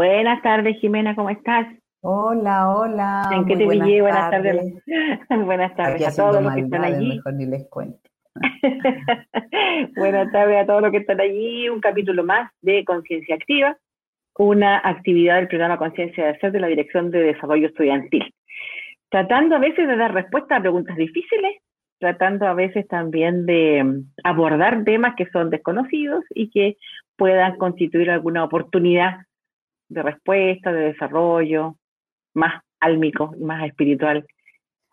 Buenas tardes, Jimena, ¿cómo estás? Hola, hola. ¿En qué te buenas pillé? Buenas tardes. buenas tardes a todos los que están allí. Mejor ni les cuento. buenas tardes a todos los que están allí. Un capítulo más de Conciencia Activa, una actividad del programa Conciencia de Ser de la Dirección de Desarrollo Estudiantil. Tratando a veces de dar respuesta a preguntas difíciles, tratando a veces también de mm, abordar temas que son desconocidos y que puedan constituir alguna oportunidad de respuesta, de desarrollo, más álmico, más espiritual.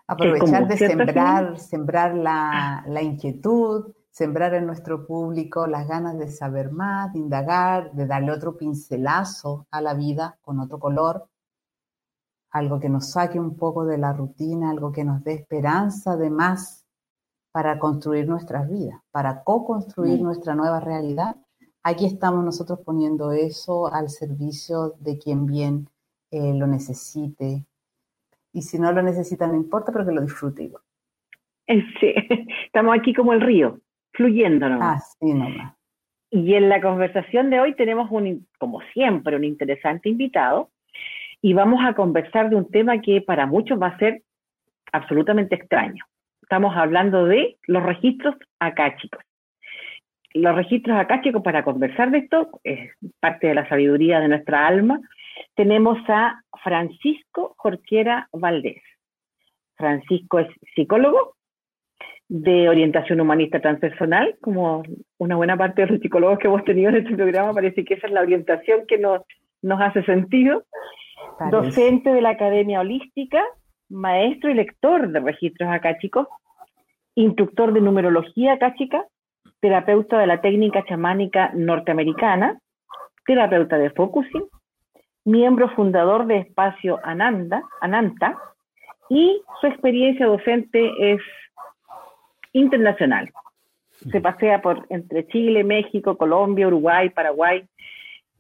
Aprovechar de sembrar, sembrar la, la, inquietud, sembrar en nuestro público las ganas de saber más, de indagar, de darle otro pincelazo a la vida con otro color, algo que nos saque un poco de la rutina, algo que nos dé esperanza de más para construir nuestras vidas, para co-construir mm. nuestra nueva realidad. Aquí estamos nosotros poniendo eso al servicio de quien bien eh, lo necesite. Y si no lo necesita, no importa, pero que lo disfrute igual. Sí, estamos aquí como el río, fluyendo nomás. Así nomás. Y en la conversación de hoy tenemos, un, como siempre, un interesante invitado y vamos a conversar de un tema que para muchos va a ser absolutamente extraño. Estamos hablando de los registros acáchicos. Los registros acáchicos, para conversar de esto, es parte de la sabiduría de nuestra alma, tenemos a Francisco Jorquera Valdés. Francisco es psicólogo de orientación humanista transpersonal, como una buena parte de los psicólogos que hemos tenido en este programa, parece que esa es la orientación que nos, nos hace sentido. Docente de la Academia Holística, maestro y lector de registros acáchicos, instructor de numerología acáchica, terapeuta de la técnica chamánica norteamericana, terapeuta de focusing, miembro fundador de Espacio Ananda, Ananta, y su experiencia docente es internacional. Se pasea por entre Chile, México, Colombia, Uruguay, Paraguay,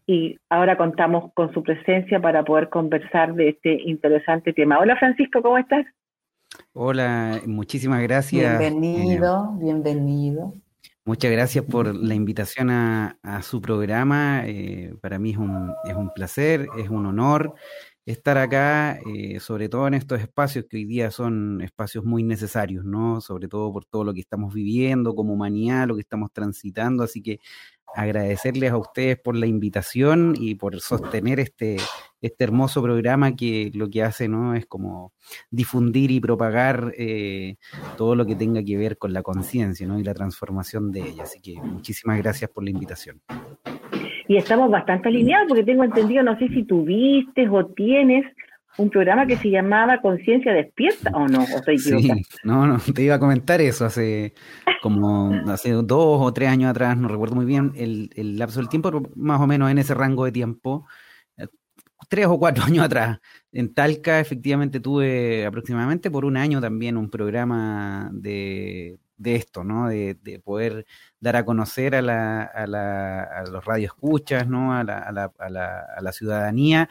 y ahora contamos con su presencia para poder conversar de este interesante tema. Hola Francisco, ¿cómo estás? Hola, muchísimas gracias. Bienvenido, bienvenido. Muchas gracias por la invitación a, su programa. Eh, para mí es un, es un placer, es un honor estar acá, eh, sobre todo en estos espacios que hoy día son espacios muy necesarios, ¿no? Sobre todo por todo lo que estamos viviendo como humanidad, lo que estamos transitando. Así que agradecerles a ustedes por la invitación y por sostener este, este hermoso programa que lo que hace no es como difundir y propagar eh, todo lo que tenga que ver con la conciencia ¿no? y la transformación de ella. Así que muchísimas gracias por la invitación. Y estamos bastante alineados porque tengo entendido, no sé si tuviste o tienes un programa que se llamaba Conciencia Despierta, ¿o no? ¿O estoy Sí, no, no, te iba a comentar eso hace como hace dos o tres años atrás, no recuerdo muy bien el, el lapso del tiempo, más o menos en ese rango de tiempo, eh, tres o cuatro años atrás. En Talca efectivamente tuve aproximadamente por un año también un programa de, de esto, ¿no? De, de, poder dar a conocer a, la, a, la, a los radioescuchas, ¿no? A la, a la, a la, a la ciudadanía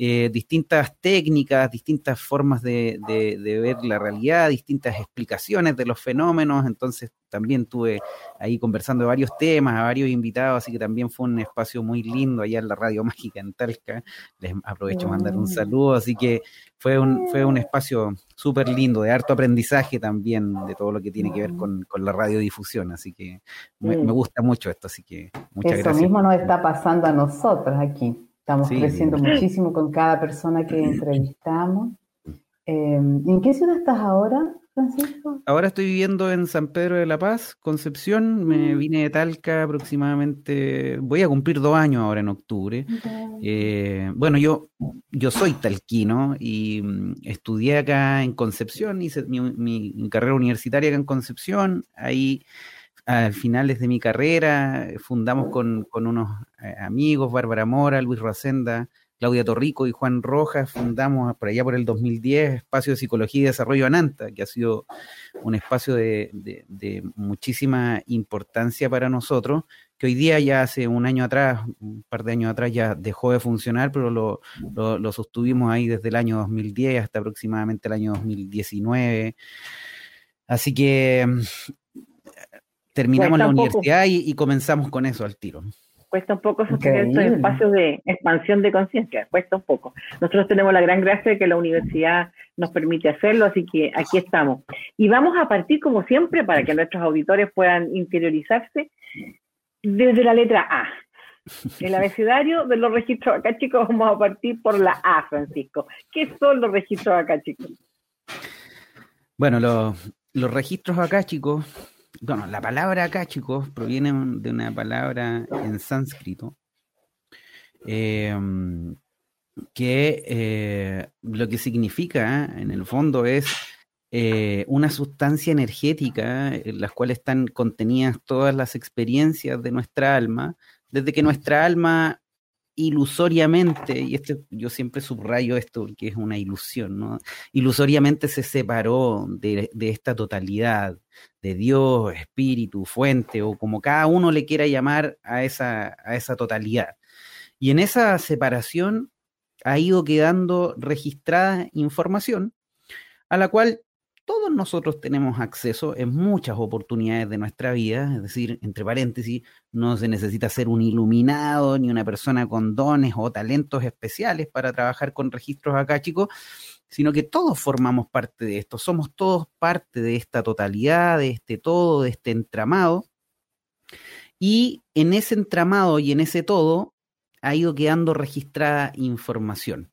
eh, distintas técnicas, distintas formas de, ver la realidad, distintas explicaciones de los fenómenos. Entonces también tuve ahí conversando de varios temas, a varios invitados, así que también fue un espacio muy lindo allá en la Radio Mágica en Talca. Les aprovecho mandar un saludo, así que fue un, fue un espacio súper lindo, de harto aprendizaje también de todo lo que tiene que ver con, la radiodifusión. Así que me, gusta mucho esto, así que muchas gracias. Eso mismo nos está pasando a nosotros aquí. Estamos creciendo muchísimo con cada persona que entrevistamos. Em, ¿En qué ciudad estás ahora, Francisco? Ahora estoy viviendo en San Pedro de la Paz, Concepción. Me mm. vine de Talca aproximadamente, voy a cumplir dos años ahora en octubre. Eh, bueno, yo, yo soy talquino y mm, estudié acá en Concepción, hice mi, mi carrera universitaria acá en Concepción. Ahí a finales de mi carrera, fundamos con, unos eh, amigos, Bárbara Mora, Luis Rosenda, Claudia Torrico y Juan Rojas, fundamos por allá por el 2010 Espacio de Psicología y Desarrollo Ananta, que ha sido un espacio de, muchísima importancia para nosotros, que hoy día ya hace un año atrás, un par de años atrás ya dejó de funcionar, pero lo, lo, lo sostuvimos ahí desde el año 2010 hasta aproximadamente el año 2019. Así que terminamos la universidad y, comenzamos con eso al tiro. cuesta un poco sostener estos espacios de expansión de conciencia, cuesta un poco. Nosotros tenemos la gran gracia de que la universidad nos permite hacerlo, así que aquí estamos. Y vamos a partir, como siempre, para que nuestros auditores puedan interiorizarse, desde la letra A. El abecedario de los registros acá, chicos, vamos a partir por la A, Francisco. ¿Qué son los registros acá, chicos? Bueno, los, los registros acá, chicos, bueno, la palabra acá, chicos, proviene de una palabra en sánscrito em, que eh, lo que significa en el fondo es eh, una sustancia energética en la cual están contenidas todas las experiencias de nuestra alma, desde que nuestra alma ilusoriamente, y esto yo siempre subrayo esto porque es una ilusión, ¿no? Ilusoriamente se separó de, esta totalidad, de Dios, espíritu, fuente, o como cada uno le quiera llamar a esa, a esa totalidad. Y en esa separación ha ido quedando registrada información a la cual todos nosotros tenemos acceso en muchas oportunidades de nuestra vida, es decir, entre paréntesis, no se necesita ser un iluminado ni una persona con dones o talentos especiales para trabajar con registros acá, chicos, sino que todos formamos parte de esto, somos todos parte de esta totalidad, de este todo, de este entramado. Y en ese entramado y en ese todo ha ido quedando registrada información.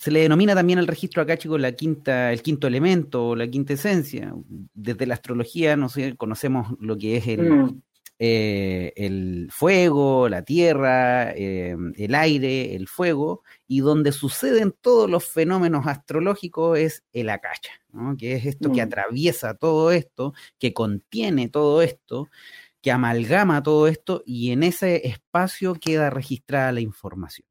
Se le denomina también el registro acá, chicos, la quinta, el quinto elemento o la quinta esencia. Desde la astrología no sé, conocemos lo que es el, mm. eh, el fuego, la tierra, eh, el aire, el fuego, y donde suceden todos los fenómenos astrológicos es el acacha, que es esto que mm. atraviesa todo esto, que contiene todo esto, que amalgama todo esto, y en ese espacio queda registrada la información.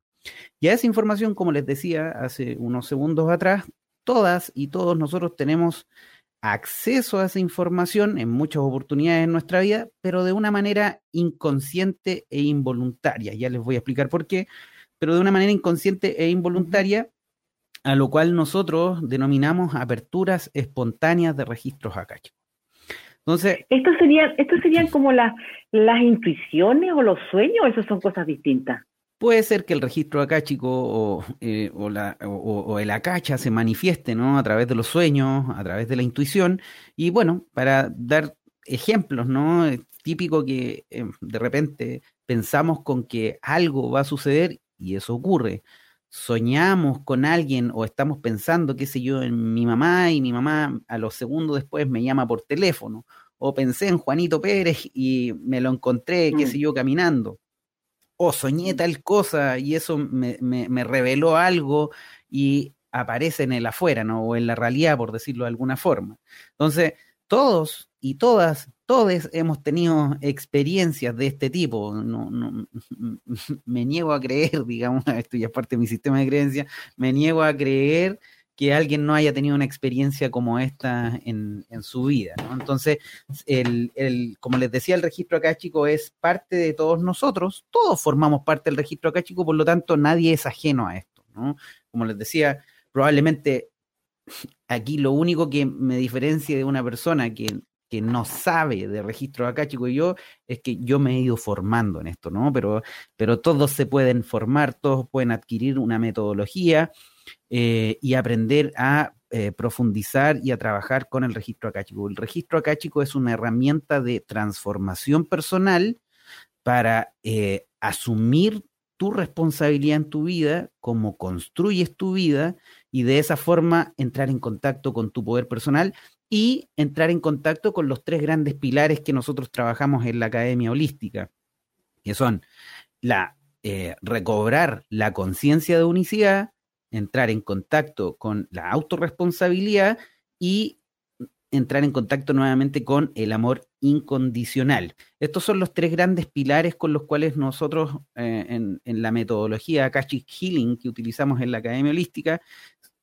Y a esa información, como les decía hace unos segundos atrás, todas y todos nosotros tenemos acceso a esa información en muchas oportunidades en nuestra vida, pero de una manera inconsciente e involuntaria. Ya les voy a explicar por qué, pero de una manera inconsciente e involuntaria, a lo cual nosotros denominamos aperturas espontáneas de registros acá. Entonces, ¿Esto serían, esto serían como las intuiciones o los sueños o eso son cosas distintas? Puede ser que el registro acáchico o, eh, o, la, o, el acacha se manifieste ¿no? a través de los sueños, a través de la intuición. Y bueno, para dar ejemplos, ¿no? Es típico que eh, de repente pensamos con que algo va a suceder y eso ocurre. Soñamos con alguien o estamos pensando, qué sé yo, en mi mamá y mi mamá a los segundos después me llama por teléfono. O pensé en Juanito Pérez y me lo encontré, qué mm. sé yo, caminando o soñé tal cosa y eso me, me, reveló algo y aparece en el afuera, ¿no? O en la realidad, por decirlo de alguna forma. Entonces, todos y todas, todos hemos tenido experiencias de este tipo. No, no, me niego a creer, digamos, esto ya es parte de mi sistema de creencias, me niego a creer que alguien no haya tenido una experiencia como esta en, su vida. ¿no? Entonces, el, el, como les decía, el registro acá chico es parte de todos nosotros, todos formamos parte del registro acá chico, por lo tanto nadie es ajeno a esto. ¿no? Como les decía, probablemente aquí lo único que me diferencia de una persona que, que no sabe de registro acá, chico, y yo, es que yo me he ido formando en esto, ¿no? Pero, pero todos se pueden formar, todos pueden adquirir una metodología, eh, y aprender a eh, profundizar y a trabajar con el registro acáchico. El registro acáchico es una herramienta de transformación personal para eh, asumir tu responsabilidad en tu vida, cómo construyes tu vida y de esa forma entrar en contacto con tu poder personal y entrar en contacto con los tres grandes pilares que nosotros trabajamos en la Academia Holística, que son la recobrar la conciencia de unicidad, entrar en contacto con la autorresponsabilidad y entrar en contacto nuevamente con el amor incondicional. Estos son los tres grandes pilares con los cuales nosotros eh, en, la metodología Akashic Healing que utilizamos en la Academia Holística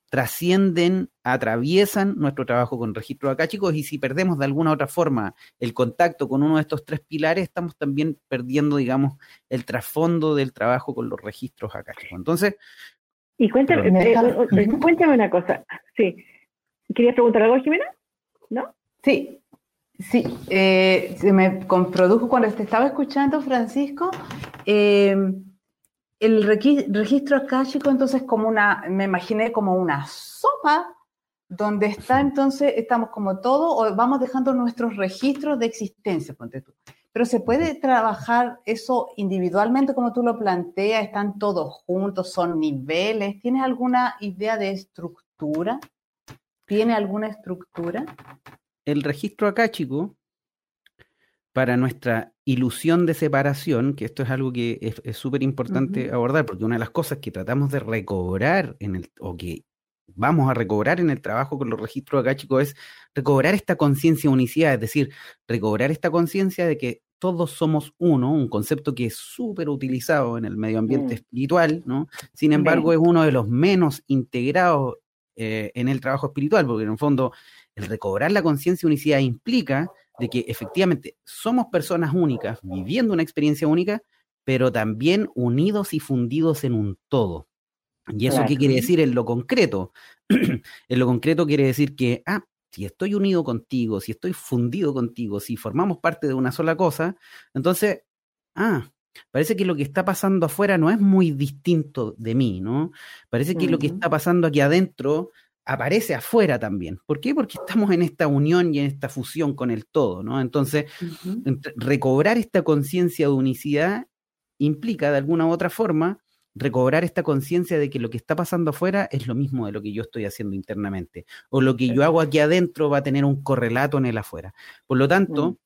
trascienden, atraviesan nuestro trabajo con registros akáshicos y si perdemos de alguna otra forma el contacto con uno de estos tres pilares, estamos también perdiendo, digamos, el trasfondo del trabajo con los registros akáshicos. Entonces, y cuéntame, eh, eh, cuéntame una cosa. Sí. ¿Querías preguntar algo, Jimena? ¿No? Sí. Sí, eh, se me produjo cuando te estaba escuchando, Francisco, el registro akáshico entonces como una, me imaginé como una sopa donde está entonces, estamos como todo, o vamos dejando nuestros registros de existencia, ponte tú. Pero se puede trabajar eso individualmente como tú lo planteas, están todos juntos, son niveles. ¿Tienes alguna idea de estructura? ¿Tiene alguna estructura? El registro acá, chico, para nuestra ilusión de separación, que esto es algo que es súper importante abordar, porque una de las cosas que tratamos de recobrar en el, o que vamos a recobrar en el trabajo con los registros acá, chicos, es recobrar esta conciencia unicidad, es decir, recobrar esta conciencia de que todos somos uno, un concepto que es súper utilizado en el medio ambiente mm. espiritual, ¿no? Sin embargo, es uno de los menos integrados eh, en el trabajo espiritual, porque en el fondo el recobrar la conciencia unicidad implica de que efectivamente somos personas únicas, viviendo una experiencia única, pero también unidos y fundidos en un todo. ¿Y eso qué quiere decir en lo concreto? en lo concreto quiere decir que, ah, si estoy unido contigo, si estoy fundido contigo, si formamos parte de una sola cosa, entonces, ah, parece que lo que está pasando afuera no es muy distinto de mí, ¿no? Parece que lo que está pasando aquí adentro aparece afuera también. ¿Por qué? Porque estamos en esta unión y en esta fusión con el todo, ¿no? Entonces, recobrar esta conciencia de unicidad implica de alguna u otra forma recobrar esta conciencia de que lo que está pasando afuera es lo mismo de lo que yo estoy haciendo internamente, o lo que yo hago aquí adentro va a tener un correlato en el afuera. Por lo tanto, mm.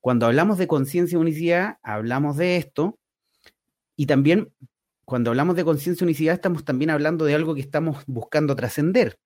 cuando hablamos de conciencia unicidad, hablamos de esto, y también cuando hablamos de conciencia unicidad, estamos también hablando de algo que estamos buscando trascender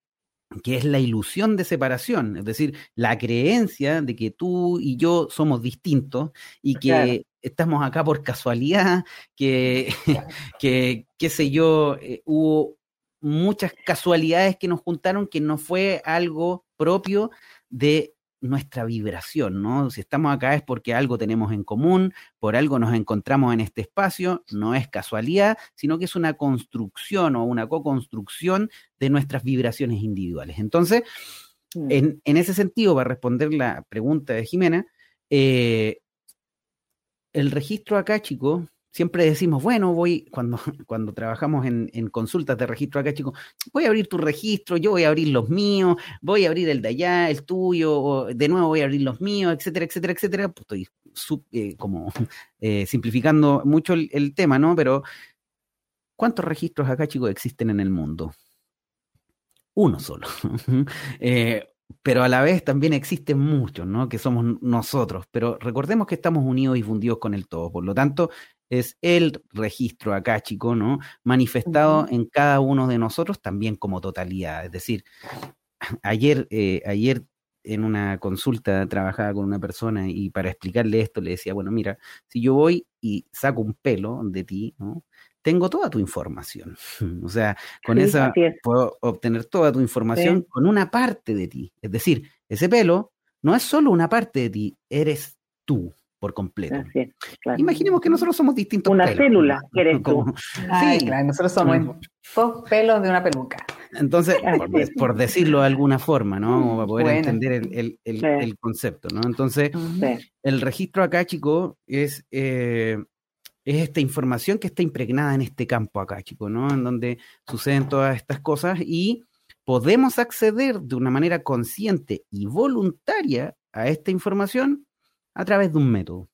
que es la ilusión de separación, es decir, la creencia de que tú y yo somos distintos y que estamos acá por casualidad, que, que qué sé yo, eh, hubo muchas casualidades que nos juntaron que no fue algo propio de nuestra vibración, ¿no? Si estamos acá es porque algo tenemos en común, por algo nos encontramos en este espacio, no es casualidad, sino que es una construcción o una co-construcción de nuestras vibraciones individuales. Entonces, mm. en, en, ese sentido, para responder la pregunta de Jimena, eh, el registro acá, chicos, siempre decimos, bueno, voy, cuando, cuando trabajamos en, consultas de registro acá, chicos, voy a abrir tu registro, yo voy a abrir los míos, voy a abrir el de allá, el tuyo, de nuevo voy a abrir los míos, etcétera, etcétera, etcétera. Pues estoy eh, como eh, simplificando mucho el, tema, ¿no? Pero, ¿cuántos registros acá, chicos, existen en el mundo? Uno solo. eh, pero a la vez también existen muchos, ¿no? Que somos nosotros, pero recordemos que estamos unidos y fundidos con el todo, por lo tanto, es el registro acá, chico, ¿no? Manifestado en cada uno de nosotros también como totalidad, es decir, ayer, eh, ayer en una consulta trabajaba con una persona y para explicarle esto le decía, bueno, mira, si yo voy y saco un pelo de ti, ¿no? Tengo toda tu información. O sea, con esa puedo obtener toda tu información con una parte de ti. Es decir, ese pelo no es solo una parte de ti, eres tú por completo. Imaginemos que nosotros somos distintos. Una célula que eres tú. sí, claro, nosotros somos dos pelos de una peluca. Entonces, por, decirlo de alguna forma, ¿no? para poder entender el, concepto, ¿no? Entonces, el registro acá, chico, es eh, es esta información que está impregnada en este campo acá, chicos, ¿no? En donde suceden todas estas cosas y podemos acceder de una manera consciente y voluntaria a esta información a través de un método.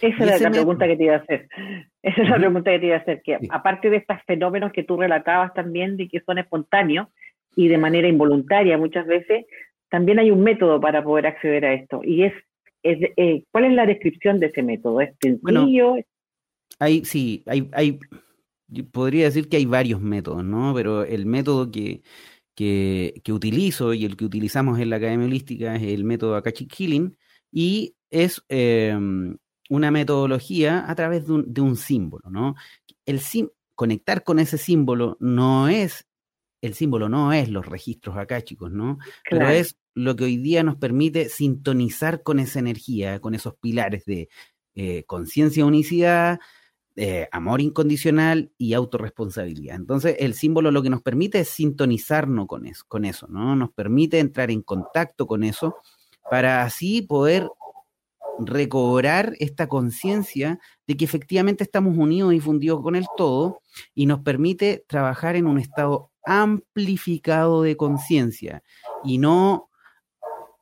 Esa es la pregunta que te iba a hacer. Esa es la pregunta que te iba a hacer, que aparte de estos fenómenos que tú relatabas también de que son espontáneos y de manera involuntaria muchas veces, también hay un método para poder acceder a esto. Y es, eh, ¿cuál es la descripción de ese método? ¿Es sencillo? Hay, sí, hay, hay, podría decir que hay varios métodos, ¿no? Pero el método que, que, que utilizo y el que utilizamos en la Academia Holística es el método Akashic Healing y es em, una metodología a través de un, de un símbolo, ¿no? El conectar con ese símbolo no es, el símbolo no es los registros chicos, ¿no? Pero es lo que hoy día nos permite sintonizar con esa energía, con esos pilares de eh, conciencia unicidad, eh, amor incondicional y autorresponsabilidad. Entonces, el símbolo lo que nos permite es sintonizarnos con eso, con eso, ¿no? Nos permite entrar en contacto con eso para así poder recobrar esta conciencia de que efectivamente estamos unidos y fundidos con el todo y nos permite trabajar en un estado amplificado de conciencia y no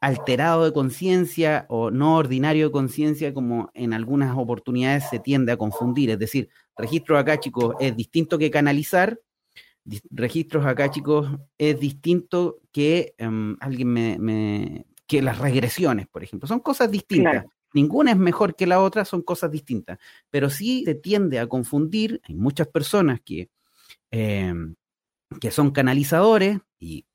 alterado de conciencia o no ordinario de conciencia como en algunas oportunidades se tiende a confundir. Es decir, registro acá, chicos, es distinto que canalizar. Registros acá, chicos, es distinto que em, alguien me, que las regresiones, por ejemplo. Son cosas distintas. Ninguna es mejor que la otra, son cosas distintas. Pero sí se tiende a confundir. Hay muchas personas que, em, que son canalizadores y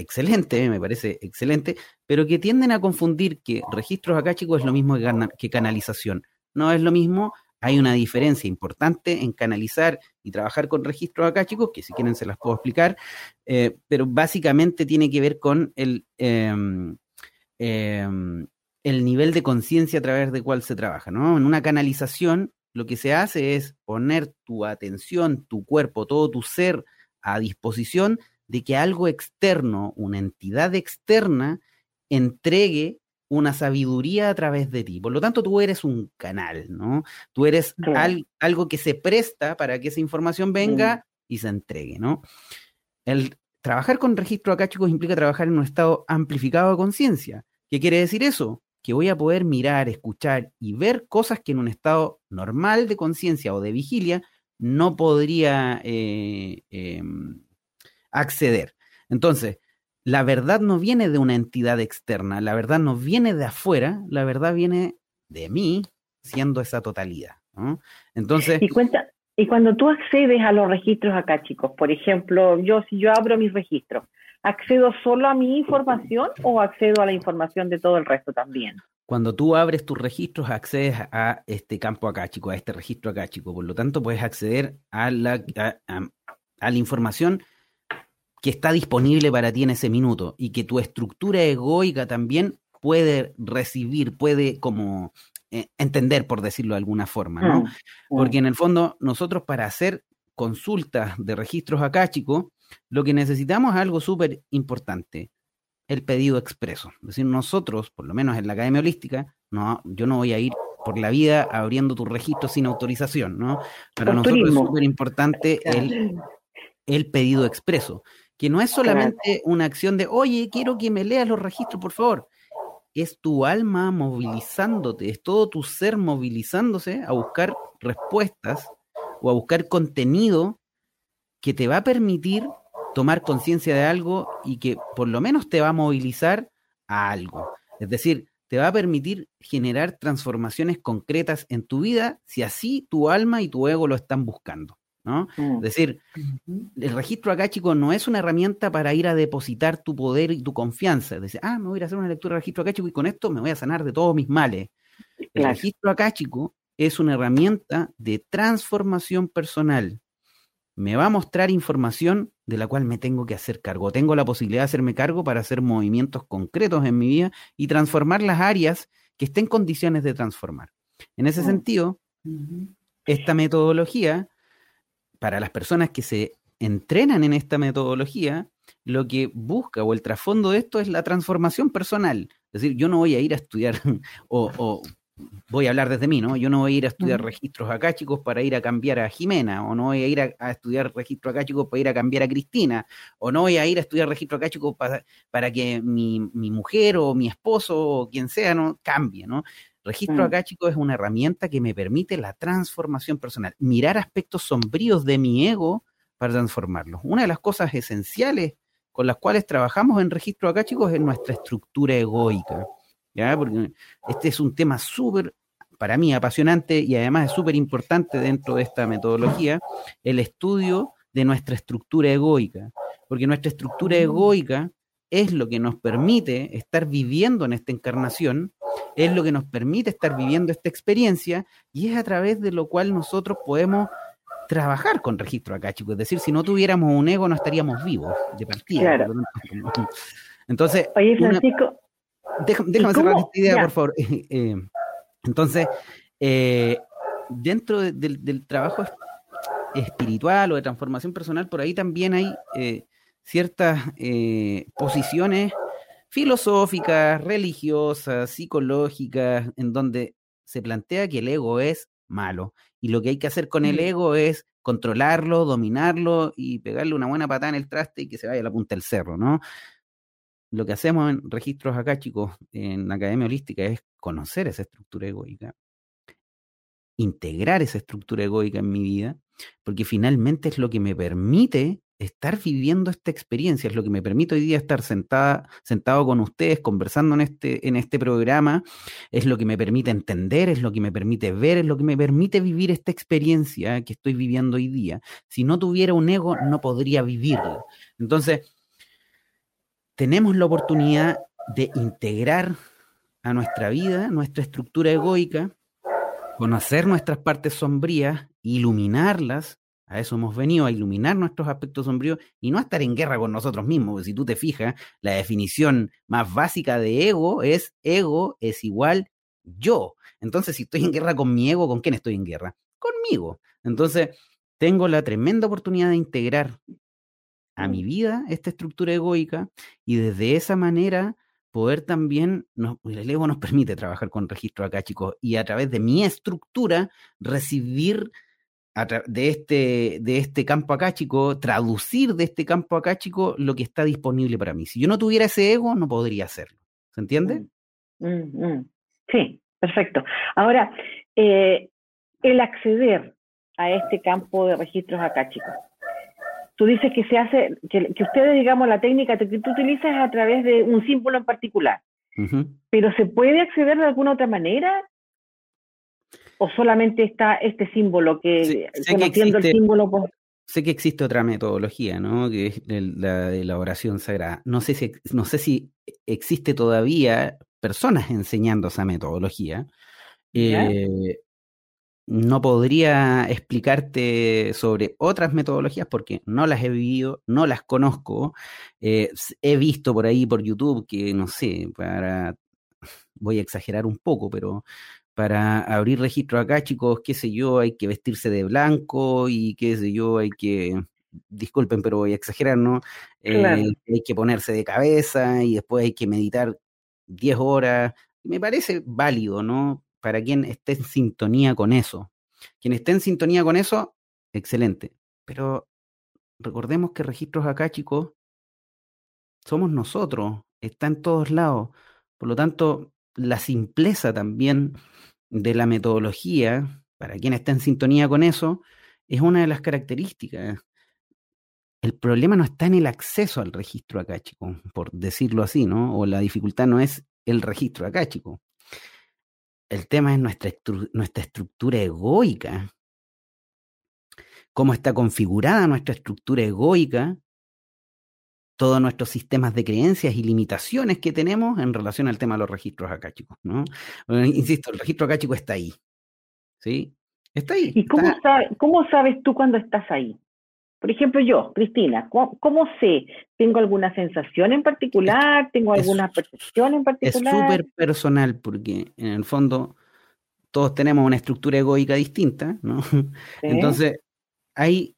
excelente, me parece excelente, pero que tienden a confundir que registros acá, chicos, es lo mismo que, canalización. No es lo mismo, hay una diferencia importante en canalizar y trabajar con registros acá, chicos, que si quieren se las puedo explicar, eh, pero básicamente tiene que ver con el, em, em, el nivel de conciencia a través del cual se trabaja, ¿no? En una canalización lo que se hace es poner tu atención, tu cuerpo, todo tu ser a disposición de que algo externo, una entidad externa, entregue una sabiduría a través de ti. Por lo tanto, tú eres un canal, ¿no? Tú eres algo que se presta para que esa información venga y se entregue, ¿no? El trabajar con registro acá, chicos, implica trabajar en un estado amplificado de conciencia. ¿Qué quiere decir eso? Que voy a poder mirar, escuchar y ver cosas que en un estado normal de conciencia o de vigilia no podría eh, em, acceder. Entonces, la verdad no viene de una entidad externa, la verdad no viene de afuera, la verdad viene de mí siendo esa totalidad. Entonces... Y cuenta, y cuando tú accedes a los registros acá, chicos, por ejemplo, yo si yo abro mis registros, ¿accedo solo a mi información o accedo a la información de todo el resto también? Cuando tú abres tus registros, accedes a este campo acá, chico, a este registro acá, chico. Por lo tanto, puedes acceder a la, a la información que está disponible para ti en ese minuto y que tu estructura egoica también puede recibir, puede como eh, entender, por decirlo de alguna forma, ¿no? Mm, mm. Porque en el fondo nosotros para hacer consultas de registros acáchicos, lo que necesitamos es algo súper importante, el pedido expreso. Es decir, nosotros, por lo menos en la Academia Holística, no, yo no voy a ir por la vida abriendo tu registro sin autorización, ¿no? Para nosotros es súper importante el, el pedido expreso que no es solamente una acción de, oye, quiero que me leas los registros, por favor. Es tu alma movilizándote, es todo tu ser movilizándose a buscar respuestas o a buscar contenido que te va a permitir tomar conciencia de algo y que por lo menos te va a movilizar a algo. Es decir, te va a permitir generar transformaciones concretas en tu vida si así tu alma y tu ego lo están buscando. ¿No? Mm. Es decir, el registro acá, chicos, no es una herramienta para ir a depositar tu poder y tu confianza. Es decir, ah, me voy a hacer una lectura de registro acá, chico, y con esto me voy a sanar de todos mis males. El registro acá, chico, es una herramienta de transformación personal. Me va a mostrar información de la cual me tengo que hacer cargo. Tengo la posibilidad de hacerme cargo para hacer movimientos concretos en mi vida y transformar las áreas que estén en condiciones de transformar. En ese mm. sentido, esta metodología para las personas que se entrenan en esta metodología, lo que busca o el trasfondo de esto es la transformación personal. Es decir, yo no voy a ir a estudiar o, voy a hablar desde mí, ¿no? Yo no voy a ir a estudiar registros acá, chicos, para ir a cambiar a Jimena, o no voy a ir a, estudiar registros acá, chicos, para ir a cambiar a Cristina, o no voy a ir a estudiar registros acá, chicos, para, para que mi, mi, mujer o mi esposo o quien sea, ¿no? Cambie, ¿no? Registro mm. acá, chicos, es una herramienta que me permite la transformación personal, mirar aspectos sombríos de mi ego para transformarlos. Una de las cosas esenciales con las cuales trabajamos en registro acá, chicos, es nuestra estructura egoica. ¿ya? Porque este es un tema súper, para mí, apasionante y además es súper importante dentro de esta metodología, el estudio de nuestra estructura egoica. Porque nuestra estructura mm. egoica es lo que nos permite estar viviendo en esta encarnación, es lo que nos permite estar viviendo esta experiencia y es a través de lo cual nosotros podemos trabajar con registro acá, chicos. Es decir, si no tuviéramos un ego no estaríamos vivos de partida. Entonces, Oye, Francisco, déjame, cerrar esta idea, por favor. Eh, entonces, eh, dentro del, trabajo espiritual o de transformación personal, por ahí también hay eh, ciertas posiciones filosóficas, religiosas, psicológicas, en donde se plantea que el ego es malo y lo que hay que hacer con el mm. ego es controlarlo, dominarlo y pegarle una buena patada en el traste y que se vaya a la punta del cerro, ¿no? Lo que hacemos en registros acá, chicos, en la Academia Holística es conocer esa estructura egoica, integrar esa estructura egoica en mi vida, porque finalmente es lo que me permite estar viviendo esta experiencia, es lo que me permite hoy día estar sentada, sentado con ustedes, conversando en este, en este programa, es lo que me permite entender, es lo que me permite ver, es lo que me permite vivir esta experiencia que estoy viviendo hoy día. Si no tuviera un ego, no podría vivirla. Entonces, tenemos la oportunidad de integrar a nuestra vida, nuestra estructura egoica, conocer nuestras partes sombrías, iluminarlas a eso hemos venido, a iluminar nuestros aspectos sombríos y no a estar en guerra con nosotros mismos. si tú te fijas, la definición más básica de ego es ego es igual yo. Entonces, si estoy en guerra con mi ego, ¿con quién estoy en guerra? Conmigo. Entonces, tengo la tremenda oportunidad de integrar a mi vida esta estructura egoica y desde esa manera poder también, el ego nos permite trabajar con registro acá, chicos, y a través de mi estructura recibir de este, de este campo acá, chico, traducir de este campo acá, chico, lo que está disponible para mí. Si yo no tuviera ese ego, no podría hacerlo. ¿Se entiende? Mm, mm, mm. Sí, perfecto. Ahora, eh, el acceder a este campo de registros acá, chicos. Tú dices que se hace, que, ustedes, digamos, la técnica que tú utilizas a través de un símbolo en particular. Pero ¿se puede acceder de alguna otra manera? O solamente está este símbolo que, conociendo el símbolo pues sé que existe otra metodología, ¿no? Que es la de la oración sagrada. No sé si, no sé si existe todavía personas enseñando esa metodología. Eh, no podría explicarte sobre otras metodologías porque no las he vivido, no las conozco. Eh, he visto por ahí por YouTube que, no sé, para voy a exagerar un poco, pero para abrir registro acá, chicos, qué sé yo, hay que vestirse de blanco y qué sé yo, hay que, disculpen, pero voy a exagerar, ¿no? Eh, hay que ponerse de cabeza y después hay que meditar 10 horas. Me parece válido, ¿no? Para quien esté en sintonía con eso. Quien esté en sintonía con eso, excelente. Pero recordemos que registros acá, chicos, somos nosotros, está en todos lados. Por lo tanto, la simpleza también de la metodología, para quien está en sintonía con eso, es una de las características. El problema no está en el acceso al registro acá, chico, por decirlo así, ¿no? O la dificultad no es el registro acá, chico. El tema es nuestra, nuestra estructura egoica. Cómo está configurada nuestra estructura egoica todos nuestros sistemas de creencias y limitaciones que tenemos en relación al tema de los registros acá, chicos. ¿no? insisto, el registro acá, chico, está ahí. ¿Sí? Está ahí. ¿Y cómo, cómo sabes tú cuando estás ahí? Por ejemplo, yo, Cristina, ¿cómo, sé? ¿Tengo alguna sensación en particular? ¿Tengo alguna percepción en particular? Es súper personal porque en el fondo todos tenemos una estructura egoica distinta, ¿no? Entonces, hay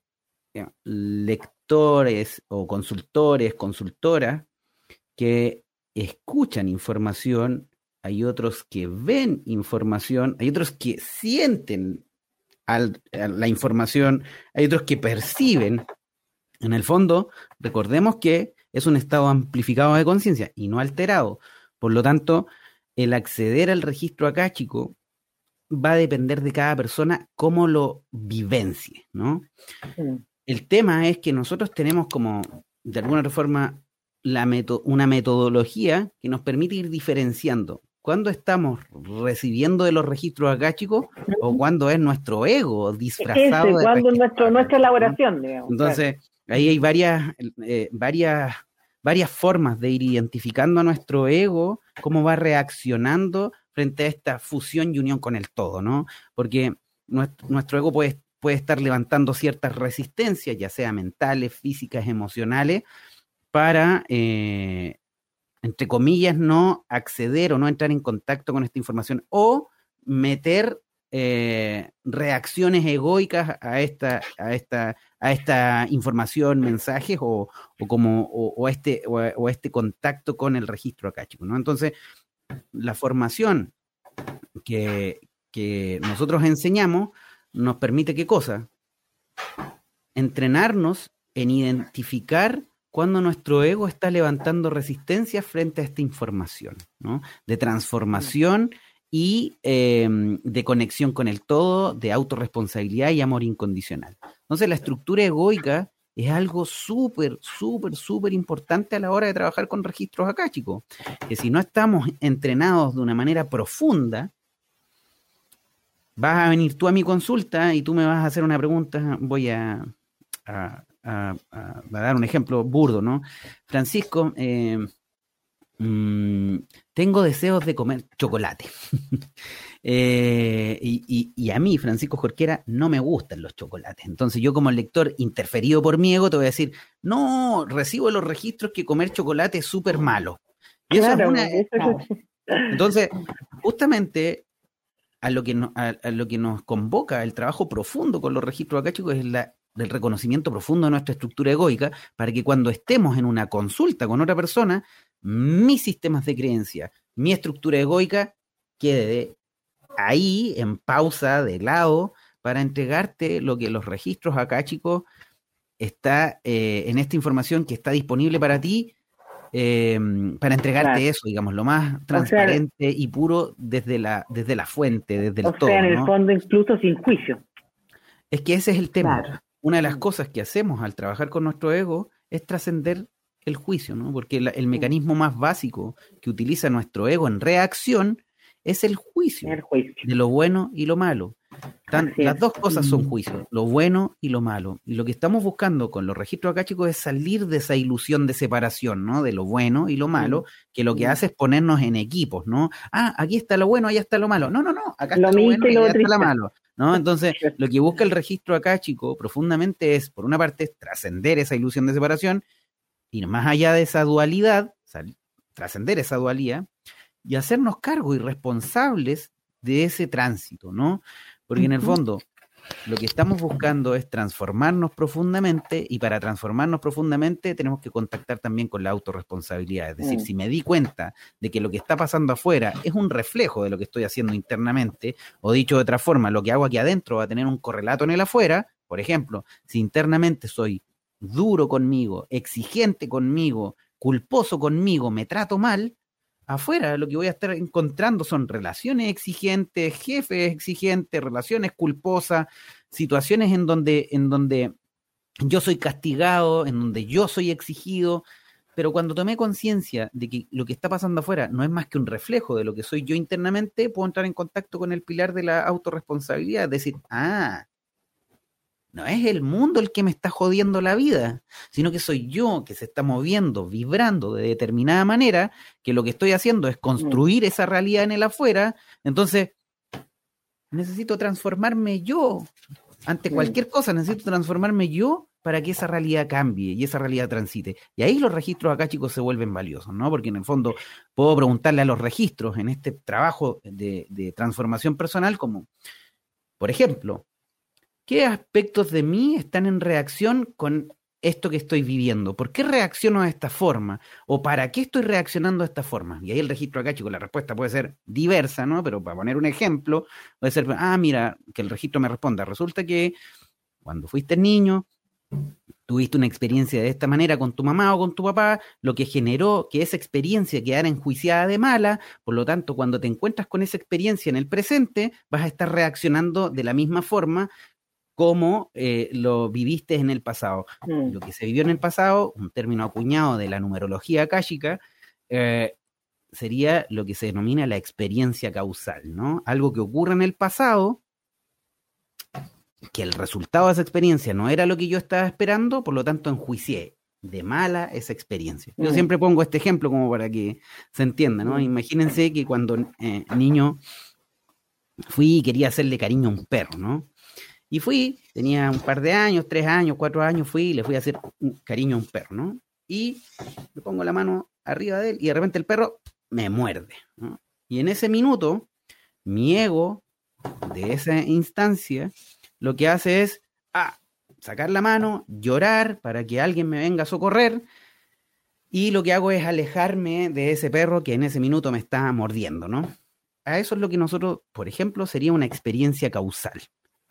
lecturas o consultores, consultoras que escuchan información, hay otros que ven información, hay otros que sienten la información, hay otros que perciben. En el fondo, recordemos que es un estado amplificado de conciencia y no alterado. Por lo tanto, el acceder al registro acáchico va a depender de cada persona cómo lo vivencie, ¿no? El tema es que nosotros tenemos como, de alguna otra forma, la una metodología que nos permite ir diferenciando cuando estamos recibiendo de los registros acá, chicos, o cuando es nuestro ego disfrazado. Ese, cuando es nuestro, nuestra elaboración, digamos. Entonces, ahí hay varias, eh, varias, varias formas de ir identificando a nuestro ego, cómo va reaccionando frente a esta fusión y unión con el todo, ¿no? Porque nuestro, nuestro ego puede puede estar levantando ciertas resistencias, ya sea mentales, físicas, emocionales, para, eh, entre comillas, no acceder o no entrar en contacto con esta información o meter eh, reacciones egoicas a esta, a esta, a esta información, mensajes o, como o, este o, este contacto con el registro acáchico, ¿no? Entonces, la formación que, que nosotros enseñamos nos permite qué cosa? Entrenarnos en identificar cuando nuestro ego está levantando resistencia frente a esta información, ¿no? De transformación y em, de conexión con el todo, de autorresponsabilidad y amor incondicional. Entonces, la estructura egoica es algo súper, súper, súper importante a la hora de trabajar con registros acá, chicos. Que si no estamos entrenados de una manera profunda, vas a venir tú a mi consulta y tú me vas a hacer una pregunta, voy a, a, dar un ejemplo burdo, ¿no? Francisco, eh, mm, tengo deseos de comer chocolate. Eh, y, a mí, Francisco Jorquera, no me gustan los chocolates. Entonces yo como lector interferido por mi ego te voy a decir, no, recibo los registros que comer chocolate es súper malo. Entonces, justamente a lo, que a, lo que nos convoca el trabajo profundo con los registros acá, chicos, es la del reconocimiento profundo de nuestra estructura egoica para que cuando estemos en una consulta con otra persona, mis sistemas de creencia, mi estructura egoica quede ahí en pausa, de lado, para entregarte lo que los registros acá, chicos, está eh, en esta información que está disponible para ti, em, para entregarte eso, digamos, lo más transparente y puro desde la, desde la fuente, desde el todo. O sea, en el fondo, incluso sin juicio. Es que ese es el tema una de las cosas que hacemos al trabajar con nuestro ego es trascender el juicio, ¿no? Porque el mecanismo más básico que utiliza nuestro ego en reacción es el juicio, de lo bueno y lo malo. las dos cosas son mm. juicios, lo bueno y lo malo. Y lo que estamos buscando con los registros acá, chicos, es salir de esa ilusión de separación, ¿no? De lo bueno y lo mm. malo, que lo que hace es ponernos en equipos, ¿no? Ah, aquí está lo bueno, allá está lo malo. No, no, no, acá está lo bueno y allá está lo malo. ¿no? Entonces, lo que busca el registro acá, chico, profundamente es, por una parte, trascender esa ilusión de separación, ir más allá de esa dualidad, trascender esa dualidad, y hacernos cargo y responsables de ese tránsito, ¿no? Porque en el fondo, lo que estamos buscando es transformarnos profundamente y para transformarnos profundamente tenemos que contactar también con la autorresponsabilidad. Es decir, mm. si me di cuenta de que lo que está pasando afuera es un reflejo de lo que estoy haciendo internamente, o dicho de otra forma, lo que hago aquí adentro va a tener un correlato en el afuera, por ejemplo, si internamente soy duro conmigo, exigente conmigo, culposo conmigo, me trato mal, afuera. Lo que voy a estar encontrando son relaciones exigentes, jefes exigentes, relaciones culposas, situaciones en donde, en donde yo soy castigado, en donde yo soy exigido, pero cuando tomé conciencia de que lo que está pasando afuera no es más que un reflejo de lo que soy yo internamente, puedo entrar en contacto con el pilar de la autorresponsabilidad, decir, ah, no es el mundo el que me está jodiendo la vida, sino que soy yo que se está moviendo, vibrando de determinada manera, que lo que estoy haciendo es construir esa realidad en el afuera. Entonces, necesito transformarme yo. Ante cualquier cosa, necesito transformarme yo para que esa realidad cambie y esa realidad transite. Y ahí los registros acá, chicos, se vuelven valiosos, ¿no? Porque en el fondo puedo preguntarle a los registros en este trabajo de, de transformación personal como, por ejemplo, ¿Qué aspectos de mí están en reacción con esto que estoy viviendo? ¿Por qué reacciono de esta forma? ¿O para qué estoy reaccionando de esta forma? Y ahí el registro acá, chicos, la respuesta puede ser diversa, ¿no? Pero para poner un ejemplo, puede ser, ah, mira, que el registro me responda. Resulta que cuando fuiste niño, tuviste una experiencia de esta manera con tu mamá o con tu papá, lo que generó que esa experiencia quedara enjuiciada de mala, por lo tanto, cuando te encuentras con esa experiencia en el presente, vas a estar reaccionando de la misma forma cómo eh, lo viviste en el pasado. Mm. Lo que se vivió en el pasado, un término acuñado de la numerología akáshica, eh, sería lo que se denomina la experiencia causal, ¿no? Algo que ocurre en el pasado, que el resultado de esa experiencia no era lo que yo estaba esperando, por lo tanto enjuicié de mala esa experiencia. Yo mm. siempre pongo este ejemplo como para que se entienda, ¿no? Mm. Imagínense que cuando eh, niño fui y quería hacerle cariño a un perro, ¿no? Y fui, tenía un par de años, tres años, cuatro años, fui y le fui a hacer un cariño a un perro, ¿no? Y le pongo la mano arriba de él y de repente el perro me muerde. Y en ese minuto, mi ego de esa instancia lo que hace es, ah, sacar la mano, llorar para que alguien me venga a socorrer. Y lo que hago es alejarme de ese perro que en ese minuto me está mordiendo, ¿no? A eso es lo que nosotros, por ejemplo, sería una experiencia causal.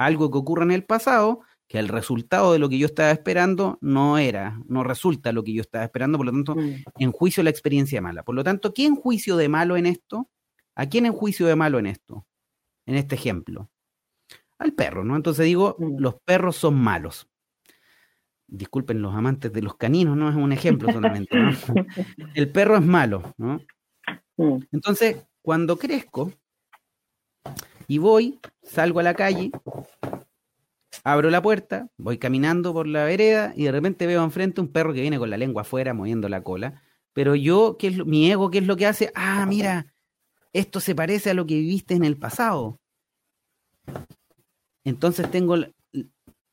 Algo que ocurre en el pasado, que el resultado de lo que yo estaba esperando no era, no resulta lo que yo estaba esperando, por lo tanto, mm. en juicio la experiencia mala. Por lo tanto, ¿quién juicio de malo en esto? ¿A quién en juicio de malo en esto? En este ejemplo. Al perro, ¿no? Entonces digo, mm. los perros son malos. Disculpen los amantes de los caninos, no es un ejemplo solamente. ¿no? El perro es malo, ¿no? Mm. Entonces, cuando crezco y voy, salgo a la calle, abro la puerta, voy caminando por la vereda y de repente veo enfrente un perro que viene con la lengua afuera moviendo la cola. Pero yo, ¿qué es mi ego, ¿qué es lo que hace? Ah, mira, esto se parece a lo que viviste en el pasado. Entonces tengo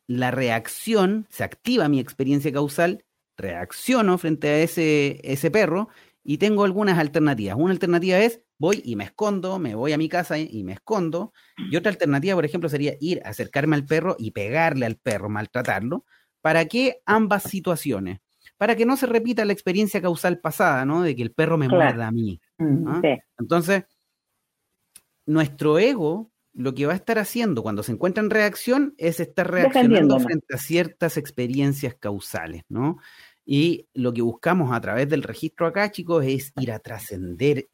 la, reacción, se activa mi experiencia causal, reacciono frente a ese, ese perro y tengo algunas alternativas. Una alternativa es voy y me escondo, me voy a mi casa y me escondo. Y otra alternativa, por ejemplo, sería ir, acercarme al perro y pegarle al perro, maltratarlo. ¿Para qué ambas situaciones? Para que no se repita la experiencia causal pasada, ¿no? De que el perro me muerda a mí. Mm, Entonces, nuestro ego lo que va a estar haciendo cuando se encuentra en reacción es estar reaccionando frente a ciertas experiencias causales, ¿no? Y lo que buscamos a través del registro acá, chicos, es ir a trascender,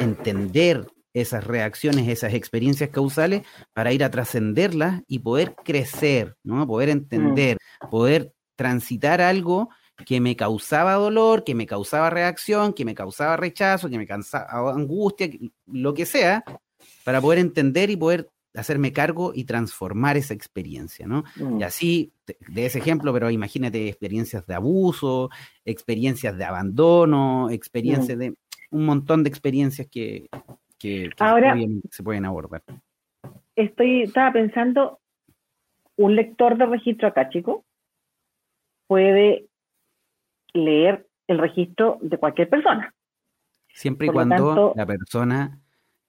entender esas reacciones, esas experiencias causales, para ir a trascenderlas y poder crecer, ¿no? Poder entender, mm. poder transitar algo que me causaba dolor, que me causaba reacción, que me causaba rechazo, que me causaba angustia, lo que sea, para poder entender y poder hacerme cargo y transformar esa experiencia, ¿no? Y mm. así, de ese ejemplo, pero imagínate experiencias de abuso, experiencias de abandono, experiencias mm. de un montón de experiencias que, que, Ahora, se pueden abordar. Estoy, estaba pensando, un lector de registro acá, chico, puede leer el registro de cualquier persona. Siempre y cuando la persona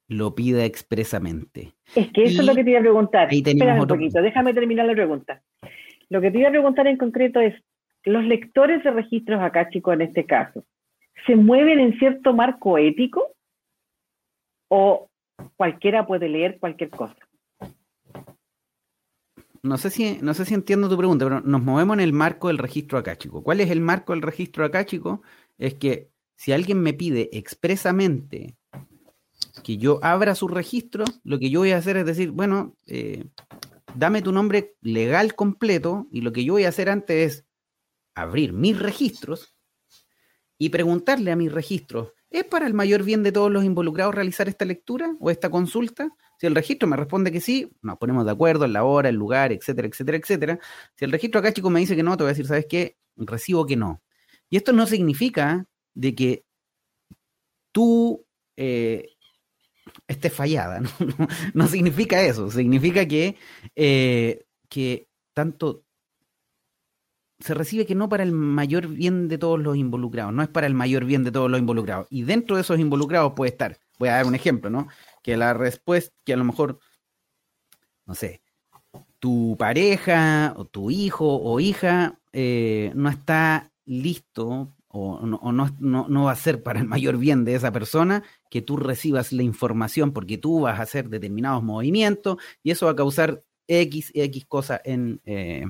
lo pida expresamente. Es que eso es lo que te iba a preguntar. Espera un poquito, déjame terminar la pregunta. Lo que te iba a preguntar en concreto es, los lectores de registros acá, chicos, en este caso, ¿se mueven en cierto marco ético o cualquiera puede leer cualquier cosa? No sé si, no sé si entiendo tu pregunta, pero nos movemos en el marco del registro acá, chico. ¿Cuál es el marco del registro acá, chico? Es que si alguien me pide expresamente que yo abra su registro, lo que yo voy a hacer es decir, bueno, eh, dame tu nombre legal completo y lo que yo voy a hacer antes es abrir mis registros y preguntarle a mis registros, ¿es para el mayor bien de todos los involucrados realizar esta lectura o esta consulta? Si el registro me responde que sí, nos ponemos de acuerdo en la hora, el lugar, etcétera, etcétera, etcétera. Si el registro acá, chico, me dice que no, te voy a decir, ¿sabes qué? Recibo que no. Y esto no significa de que tú eh, esté fallada. No, significa eso, significa que, eh, que tanto se recibe que no para el mayor bien de todos los involucrados, no es para el mayor bien de todos los involucrados. Y dentro de esos involucrados puede estar, voy a dar un ejemplo, ¿no? Que la respuesta, que a lo mejor, no sé, tu pareja o tu hijo o hija eh, no está listo o, no, no, va a ser para el mayor bien de esa persona que tú recibas la información porque tú vas a hacer determinados movimientos y eso va a causar X, X cosas en... Eh,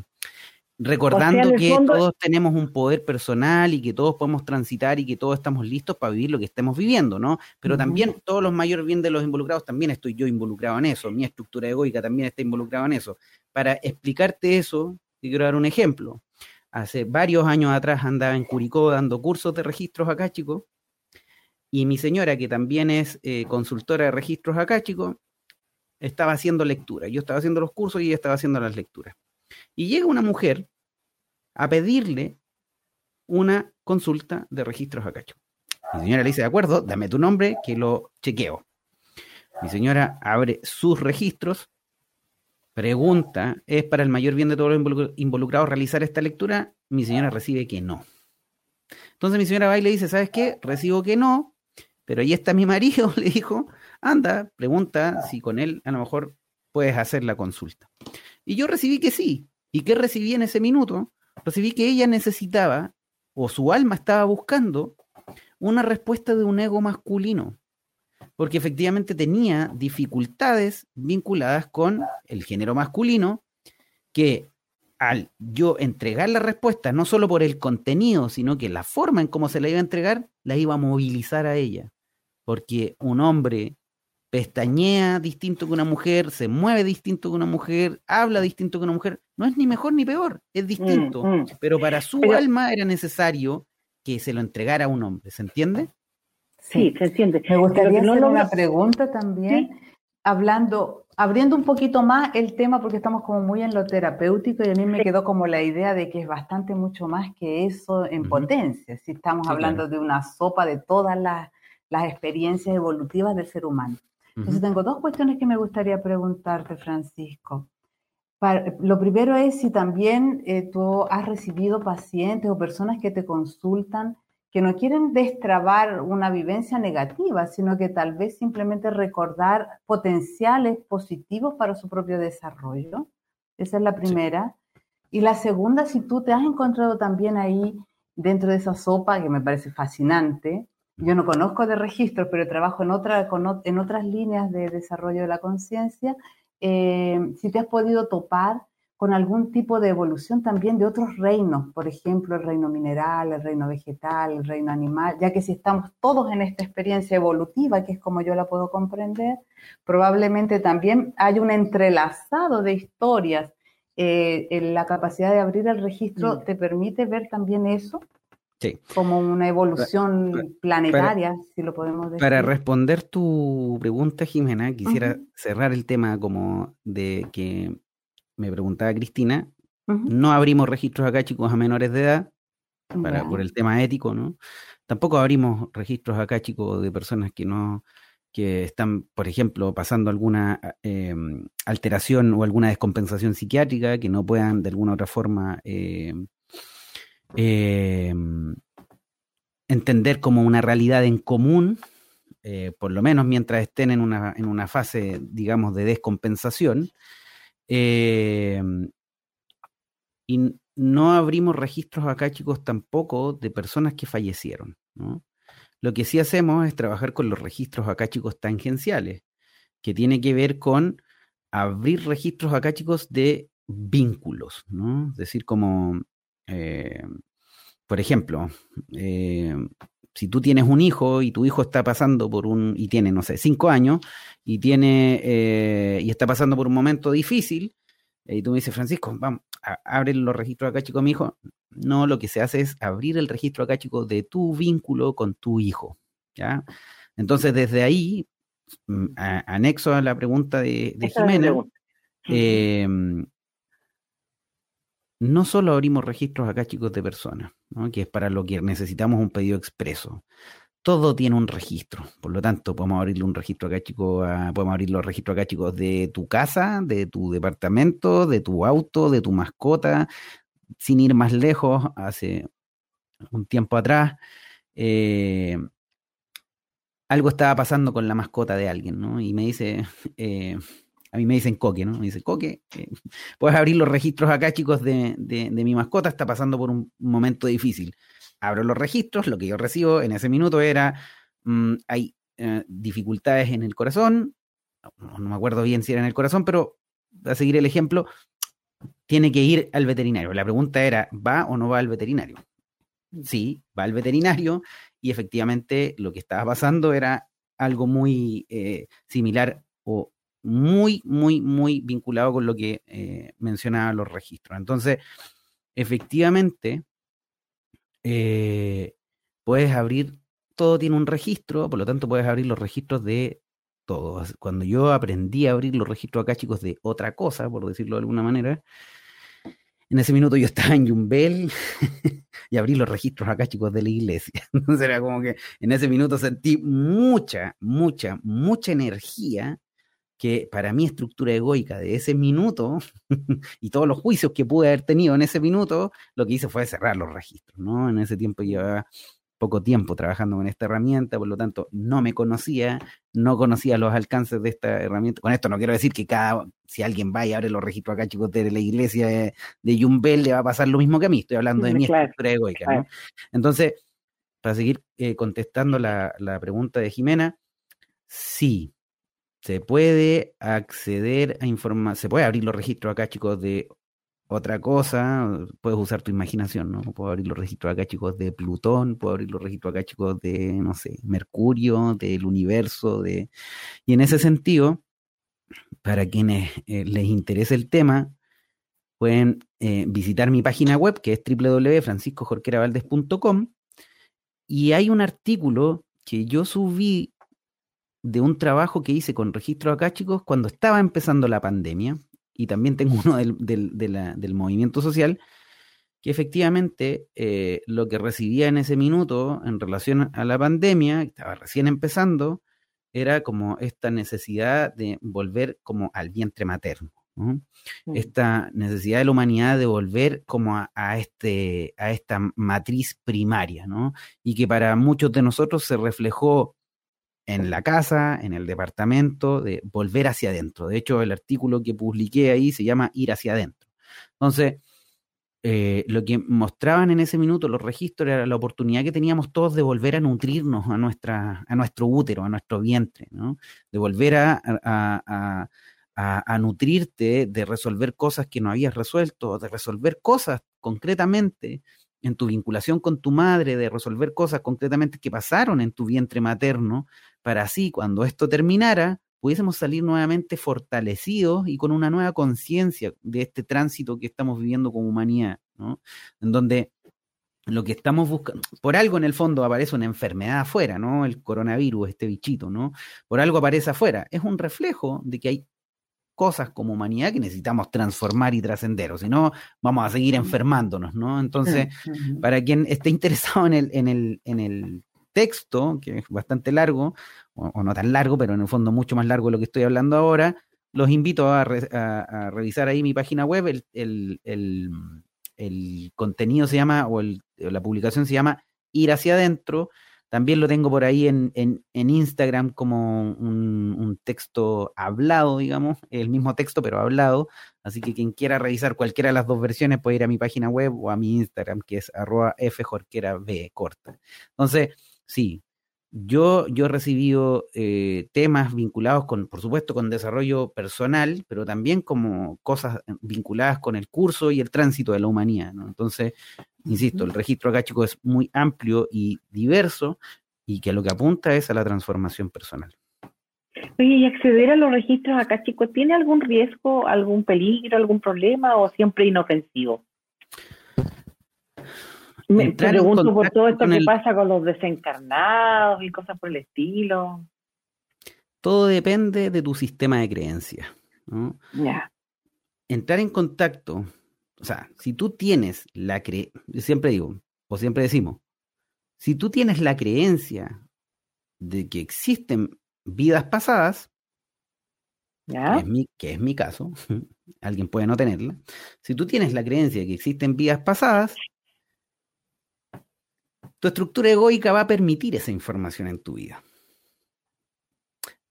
recordando que todos tenemos un poder personal y que todos podemos transitar y que todos estamos listos para vivir lo que estemos viviendo, ¿no? Pero también todos los mayor bien de los involucrados, también estoy yo involucrado en eso, mi estructura egoica también está involucrada en eso. Para explicarte eso, quiero dar un ejemplo hace varios años atrás andaba en Curicó dando cursos de registros acá, chicos, y mi señora, que también es eh, consultora de registros acá, chicos, estaba haciendo lectura. Yo estaba haciendo los cursos y ella estaba haciendo las lecturas. Y llega una mujer a pedirle una consulta de registros acá. Mi señora le dice, de acuerdo, dame tu nombre que lo chequeo. Mi señora abre sus registros Pregunta, ¿es para el mayor bien de todos los involucrados realizar esta lectura? Mi señora recibe que no. Entonces mi señora va y le dice, ¿sabes qué? Recibo que no, pero ahí está mi marido, le dijo, anda, pregunta si con él a lo mejor puedes hacer la consulta. Y yo recibí que sí. ¿Y qué recibí en ese minuto? Recibí que ella necesitaba, o su alma estaba buscando, una respuesta de un ego masculino, porque efectivamente tenía dificultades vinculadas con el género masculino, que al yo entregar la respuesta, no solo por el contenido, sino que la forma en cómo se la iba a entregar, la iba a movilizar a ella. Porque un hombre pestañea distinto que una mujer, se mueve distinto que una mujer, habla distinto que una mujer, no es ni mejor ni peor, es distinto. Mm, mm. Pero para su alma era necesario que se lo entregara a un hombre, ¿se entiende? Sí, se entiende. Me gustaría hacer una pregunta también, hablando, abriendo un poquito más el tema, porque estamos como muy en lo terapéutico y a mí me quedó como la idea de que es bastante mucho más que eso en potencia, si estamos hablando de una sopa de todas las, las experiencias evolutivas del ser humano. Entonces tengo dos cuestiones que me gustaría preguntarte, Francisco. lo primero es si también eh, tú has recibido pacientes o personas que te consultan que no quieren destrabar una vivencia negativa, sino que tal vez simplemente recordar potenciales positivos para su propio desarrollo. Esa es la primera. Y la segunda, si tú te has encontrado también ahí dentro de esa sopa, que me parece fascinante, yo no conozco de registros, pero trabajo en, otra, en otras líneas de desarrollo de la conciencia, eh, si te has podido topar con algún tipo de evolución también de otros reinos, por ejemplo, el reino mineral, el reino vegetal, el reino animal, ya que si estamos todos en esta experiencia evolutiva, que es como yo la puedo comprender, probablemente también hay un entrelazado de historias. Eh, la capacidad de abrir el registro mm. te permite ver también eso. Sí. Como una evolución planetaria, si lo podemos decir. Para responder tu pregunta, Jimena, quisiera cerrar el tema como de que me preguntaba Cristina, no abrimos registros acá, chicos, a menores de edad, para, por el tema ético, ¿no? Tampoco abrimos registros acá, chicos, de personas que no, que están, por ejemplo, pasando alguna em, alteración o alguna descompensación psiquiátrica, que no puedan de alguna otra forma em, em, entender como una realidad en común, eh, por lo menos mientras estén en una, en una fase, digamos, de descompensación. Em, y no abrimos registros acá, chicos, tampoco de personas que fallecieron. Lo que sí hacemos es trabajar con los registros acá, chicos, tangenciales, que tiene que ver con abrir registros acá, chicos, de vínculos, ¿no? Es decir, como, eh, por ejemplo, eh, si tú tienes un hijo y tu hijo está pasando por un, y tiene, no sé, cinco años, y tiene, eh, y está pasando por un momento difícil, eh, y tú me dices, Francisco, vamos, abre los registros acá, chico, mi hijo. No, lo que se hace es abrir el registro acá, chico, de tu vínculo con tu hijo, ¿ya? Entonces, desde ahí, mm, anexo a la pregunta de, Jimena, no solo abrimos registros acá, chicos, de personas, que es para lo que necesitamos un pedido expreso. Todo tiene un registro, por lo tanto, podemos abrirle un registro acá, chicos, podemos abrir los registros acá, chicos, de tu casa, de tu departamento, de tu auto, de tu mascota, sin ir más lejos, hace un tiempo atrás, eh, algo estaba pasando con la mascota de alguien, ¿no? Y me dice, eh, a mí me dicen Coque, ¿no? Me dice, Coque, eh, puedes abrir los registros acá, chicos, de, mi mascota, está pasando por un momento difícil. Abro los registros, lo que yo recibo en ese minuto era, mm, hay eh, dificultades en el corazón, no, me acuerdo bien si era en el corazón, pero a seguir el ejemplo, tiene que ir al veterinario. La pregunta era, ¿va o no va al veterinario? Sí, va al veterinario y efectivamente lo que estaba pasando era algo muy eh, similar o muy, muy, muy vinculado con lo que eh, mencionaba los registros. Entonces, efectivamente, eh, puedes abrir, todo tiene un registro, por lo tanto puedes abrir los registros de todo. Cuando yo aprendí a abrir los registros acá, chicos, de otra cosa, por decirlo de alguna manera, en ese minuto yo estaba en Yumbel y abrí los registros acá, chicos, de la iglesia. Entonces era como que en ese minuto sentí mucha, mucha, mucha energía que para mi estructura egoica de ese minuto y todos los juicios que pude haber tenido en ese minuto, lo que hice fue cerrar los registros, ¿no? En ese tiempo llevaba poco tiempo trabajando con esta herramienta, por lo tanto no me conocía, no conocía los alcances de esta herramienta. Con esto no quiero decir que cada, si alguien va y abre los registros acá, chicos, de la iglesia de, de Yumbel, le va a pasar lo mismo que a mí, estoy hablando de mi estructura egoica, ¿no? Entonces, para seguir eh, contestando la, la pregunta de Jimena, sí, se puede acceder a información, se puede abrir los registros acá, chicos, de otra cosa, puedes usar tu imaginación, ¿no? Puedo abrir los registros acá, chicos, de Plutón, puedo abrir los registros acá, chicos, de, no sé, Mercurio, del universo, de... Y en ese sentido, para quienes eh, les interese el tema, pueden eh, visitar mi página web, que es www.franciscojorqueravaldes.com, y hay un artículo que yo subí de un trabajo que hice con registros acá, chicos, cuando estaba empezando la pandemia, y también tengo uno del, del, movimiento social, que efectivamente eh, lo que recibía en ese minuto en relación a la pandemia, estaba recién empezando, era como esta necesidad de volver como al vientre materno. Mm. Esta necesidad de la humanidad de volver como a, este, a esta matriz primaria, ¿no? Y que para muchos de nosotros se reflejó en la casa, en el departamento, de volver hacia adentro. De hecho, el artículo que publiqué ahí se llama Ir hacia adentro. Entonces, eh, lo que mostraban en ese minuto los registros era la oportunidad que teníamos todos de volver a nutrirnos a, nuestra, a nuestro útero, a nuestro vientre, ¿no? de volver a, nutrirte, de resolver cosas que no habías resuelto, de resolver cosas concretamente en tu vinculación con tu madre, de resolver cosas concretamente que pasaron en tu vientre materno, para así, cuando esto terminara, pudiésemos salir nuevamente fortalecidos y con una nueva conciencia de este tránsito que estamos viviendo como humanidad, ¿no? En donde lo que estamos buscando, por algo en el fondo aparece una enfermedad afuera, ¿no? El coronavirus, este bichito, ¿no? Por algo aparece afuera. Es un reflejo de que hay cosas como humanidad que necesitamos transformar y trascender, o si no, vamos a seguir enfermándonos, ¿no? Entonces, para quien esté interesado en el, en el, en el texto, que es bastante largo, o, no tan largo, pero en el fondo mucho más largo de lo que estoy hablando ahora, los invito a, revisar ahí mi página web, el, contenido se llama, o la publicación se llama Ir hacia adentro, también lo tengo por ahí en, Instagram como un, texto hablado, digamos, el mismo texto pero hablado. Así que quien quiera revisar cualquiera de las dos versiones puede ir a mi página web o a mi Instagram, que es arroba corta. Entonces, sí, yo, yo he recibido eh, temas vinculados con, por supuesto, con desarrollo personal, pero también como cosas vinculadas con el curso y el tránsito de la humanidad. ¿no? Entonces, insisto, el registro acá, chicos, es muy amplio y diverso y que lo que apunta es a la transformación personal. Oye, ¿y acceder a los registros acá, chicos, tiene algún riesgo, algún peligro, algún problema o siempre inofensivo? Me pregunto por todo esto que pasa con los desencarnados y cosas por el estilo. Todo depende de tu sistema de creencias. Ya. Entrar en contacto, o sea, si tú tienes la creencia, siempre digo, o siempre decimos, si tú tienes la creencia de que existen vidas pasadas, ¿Ya? Que, es mi, que es mi caso, alguien puede no tenerla, si tú tienes la creencia de que existen vidas pasadas, tu estructura egoica va a permitir esa información en tu vida.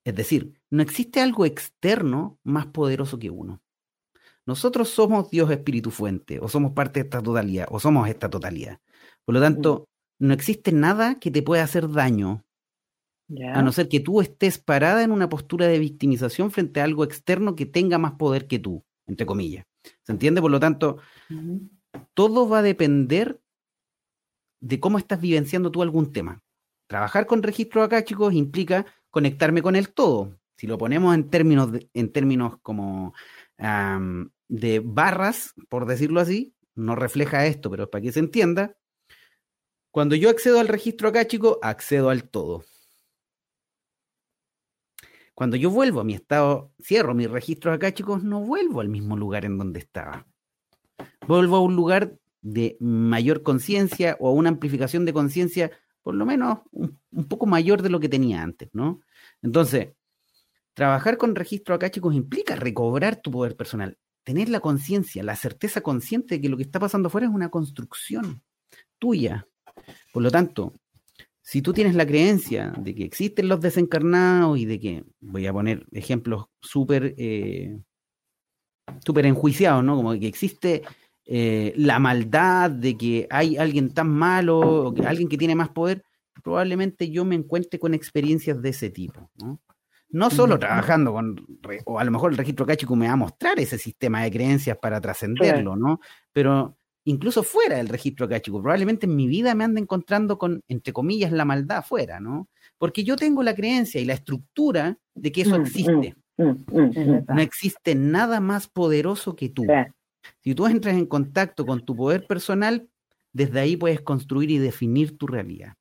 Es decir, no existe algo externo más poderoso que uno. Nosotros somos Dios Espíritu Fuente, o somos parte de esta totalidad, o somos esta totalidad. Por lo tanto, no existe nada que te pueda hacer daño, a no ser que tú estés parada en una postura de victimización frente a algo externo que tenga más poder que tú, entre comillas. ¿Se entiende? Por lo tanto, todo va a depender de cómo estás vivenciando tú algún tema. Trabajar con registros acá, chicos, implica conectarme con el todo. Si lo ponemos en términos, en términos como de barras, por decirlo así, no refleja esto, pero para que se entienda, cuando yo accedo al registro acá, chicos, accedo al todo. Cuando yo vuelvo a mi estado, cierro mis registros acá, chicos, no vuelvo al mismo lugar en donde estaba. Vuelvo a un lugar de mayor conciencia o una amplificación de conciencia, por lo menos un, poco mayor de lo que tenía antes, ¿no? Entonces, trabajar con registro acá, chicos, implica recobrar tu poder personal, tener la conciencia, la certeza consciente de que lo que está pasando afuera es una construcción tuya. Por lo tanto, si tú tienes la creencia de que existen los desencarnados y de que, voy a poner ejemplos súper eh, súper enjuiciados, ¿no? Como que existe eh, la maldad de que hay alguien tan malo o que alguien que tiene más poder, probablemente yo me encuentre con experiencias de ese tipo, ¿no? No solo trabajando con, o a lo mejor el registro cáchico me va a mostrar ese sistema de creencias para trascenderlo, ¿no? Pero incluso fuera del registro cáchico, probablemente en mi vida me ande encontrando con, entre comillas, la maldad fuera, ¿no? Porque yo tengo la creencia y la estructura de que eso mm, existe. Mm, mm, no existe nada más poderoso que tú. Si tú entras en contacto con tu poder personal, desde ahí puedes construir y definir tu realidad.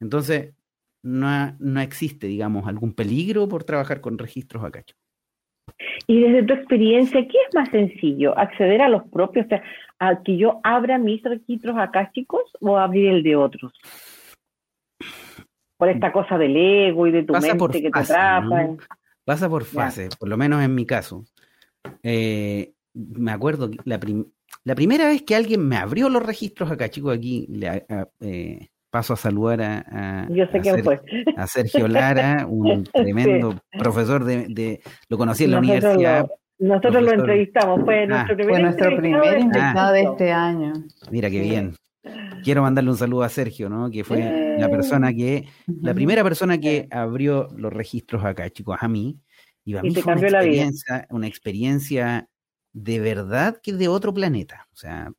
Entonces, no, no existe, digamos, algún peligro por trabajar con registros acacho. Y desde tu experiencia, ¿qué es más sencillo? ¿Acceder a los propios, o sea, a que yo abra mis registros chicos o abrir el de otros? Por esta cosa del ego y de tu mente que te atrapa. Pasa por fase, por lo menos en mi caso. Eh, me acuerdo que la, la, primera vez que alguien me abrió los registros acá, chicos, aquí le, eh, paso a saludar a, a, Sergio Lara, un tremendo profesor de, lo conocí en la universidad. Nosotros lo entrevistamos, fue ah. nuestro primer, nuestro primer invitado de este año. Mira qué bien. Quiero mandarle un saludo a Sergio, ¿no? Que fue la persona que, la primera persona que abrió los registros acá, chicos, a mí. Y a mí fue una experiencia, una experiencia de verdad que de otro planeta. O sea,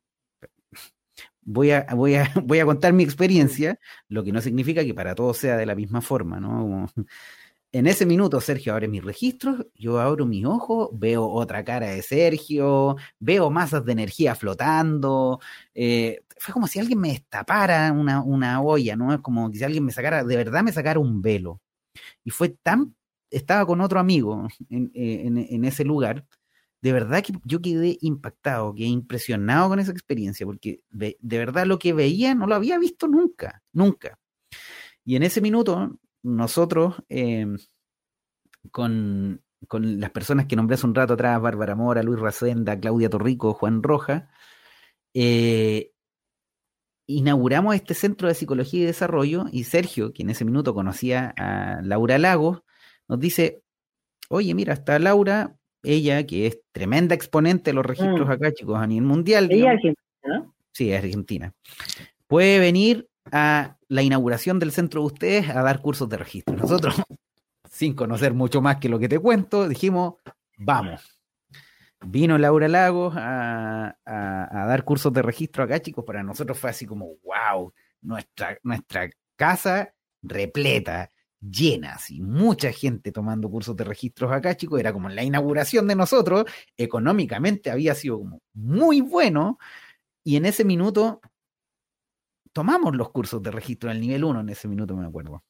voy a, voy, a, voy a contar mi experiencia, lo que no significa que para todos sea de la misma forma, ¿no? en ese minuto Sergio abre mis registros, yo abro mis ojos, veo otra cara de Sergio, veo masas de energía flotando, eh, fue como si alguien me destapara una, una olla, ¿no? Es como si alguien me sacara, de verdad me sacara un velo. Y fue tan, estaba con otro amigo en, en, en ese lugar, de verdad que yo quedé impactado, quedé impresionado con esa experiencia, porque de, verdad lo que veía no lo había visto nunca, nunca. Y en ese minuto, nosotros, em, con, las personas que nombré hace un rato atrás, Bárbara Mora, Luis Racenda, Claudia Torrico, Juan Roja, eh, inauguramos este centro de psicología y desarrollo y Sergio, que en ese minuto conocía a Laura Lagos, nos dice, oye, mira, está Laura, ella, que es tremenda exponente de los registros mm. acá, chicos, a nivel mundial. Ella es argentina, Sí, es argentina. Puede venir a la inauguración del centro de ustedes a dar cursos de registro. Nosotros, sin conocer mucho más que lo que te cuento, dijimos, vamos. Vino Laura Lagos a, a, dar cursos de registro acá, chicos. Para nosotros fue así como, wow, nuestra, nuestra casa repleta llenas y mucha gente tomando cursos de registros acá, chicos, era como la inauguración de nosotros, económicamente había sido como muy bueno, y en ese minuto tomamos los cursos de registro al nivel 1, en ese minuto me acuerdo.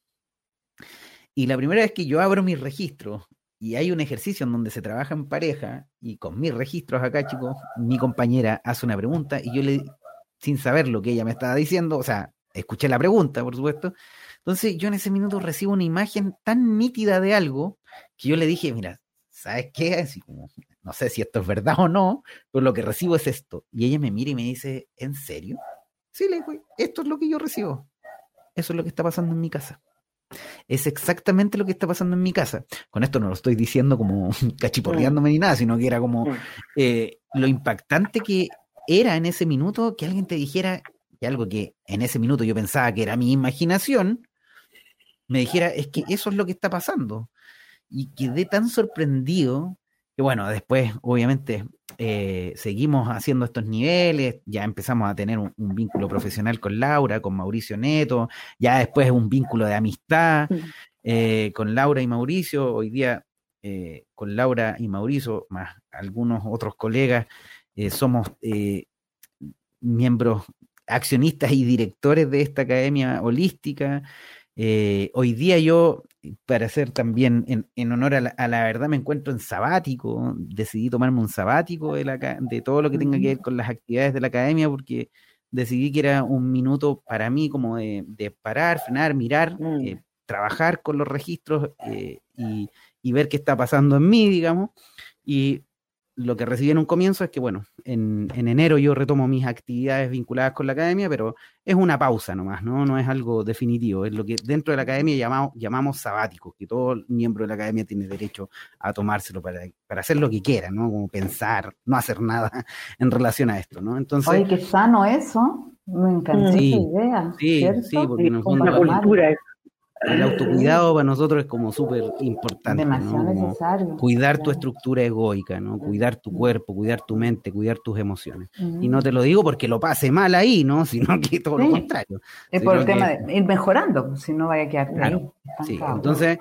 Y la primera vez que yo abro mis registros y hay un ejercicio en donde se trabaja en pareja y con mis registros acá, chicos, mi compañera hace una pregunta y yo le, sin saber lo que ella me estaba diciendo, o sea, escuché la pregunta, por supuesto, entonces yo en ese minuto recibo una imagen tan nítida de algo que yo le dije, mira, ¿sabes qué? Así como, no sé si esto es verdad o no, pero lo que recibo es esto. Y ella me mira y me dice, ¿en serio? Sí, le digo, esto es lo que yo recibo. Eso es lo que está pasando en mi casa. Es exactamente lo que está pasando en mi casa. Con esto no lo estoy diciendo como cachiporreándome ni nada, sino que era como eh, lo impactante que era en ese minuto que alguien te dijera que algo que en ese minuto yo pensaba que era mi imaginación, me dijera, es que eso es lo que está pasando. Y quedé tan sorprendido que, bueno, después, obviamente, eh, seguimos haciendo estos niveles, ya empezamos a tener un, vínculo profesional con Laura, con Mauricio Neto, ya después un vínculo de amistad eh, con Laura y Mauricio, hoy día eh, con Laura y Mauricio, más algunos otros colegas, somos miembros accionistas y directores de esta academia holística. Eh, hoy día yo, para hacer también en, honor a la, verdad, me encuentro en sabático. Decidí tomarme un sabático de, la, de todo lo que tenga que ver con las actividades de la academia porque decidí que era un minuto para mí como de, parar, frenar, mirar, mm. eh, trabajar con los registros eh, y, ver qué está pasando en mí, digamos. Y lo que recibí en un comienzo es que, bueno, en, enero yo retomo mis actividades vinculadas con la academia, pero es una pausa nomás, ¿no? No es algo definitivo. Es lo que dentro de la academia llamamos, llamamos sabático, que todo miembro de la academia tiene derecho a tomárselo para, para hacer lo que quiera, ¿no? Como pensar, no hacer nada en relación a esto, ¿no? Entonces. Oye, qué sano eso. Me encantó esa idea. Sí, sí, porque en una cultura el autocuidado para nosotros es como súper importante. necesario. Cuidar tu estructura egoica, ¿no? Cuidar tu cuerpo, cuidar tu mente, cuidar tus emociones. Y no te lo digo porque lo pase mal ahí, ¿no? Sino que todo lo contrario. Es por el tema de ir mejorando, si no vaya a quedar claro. Sí, entonces.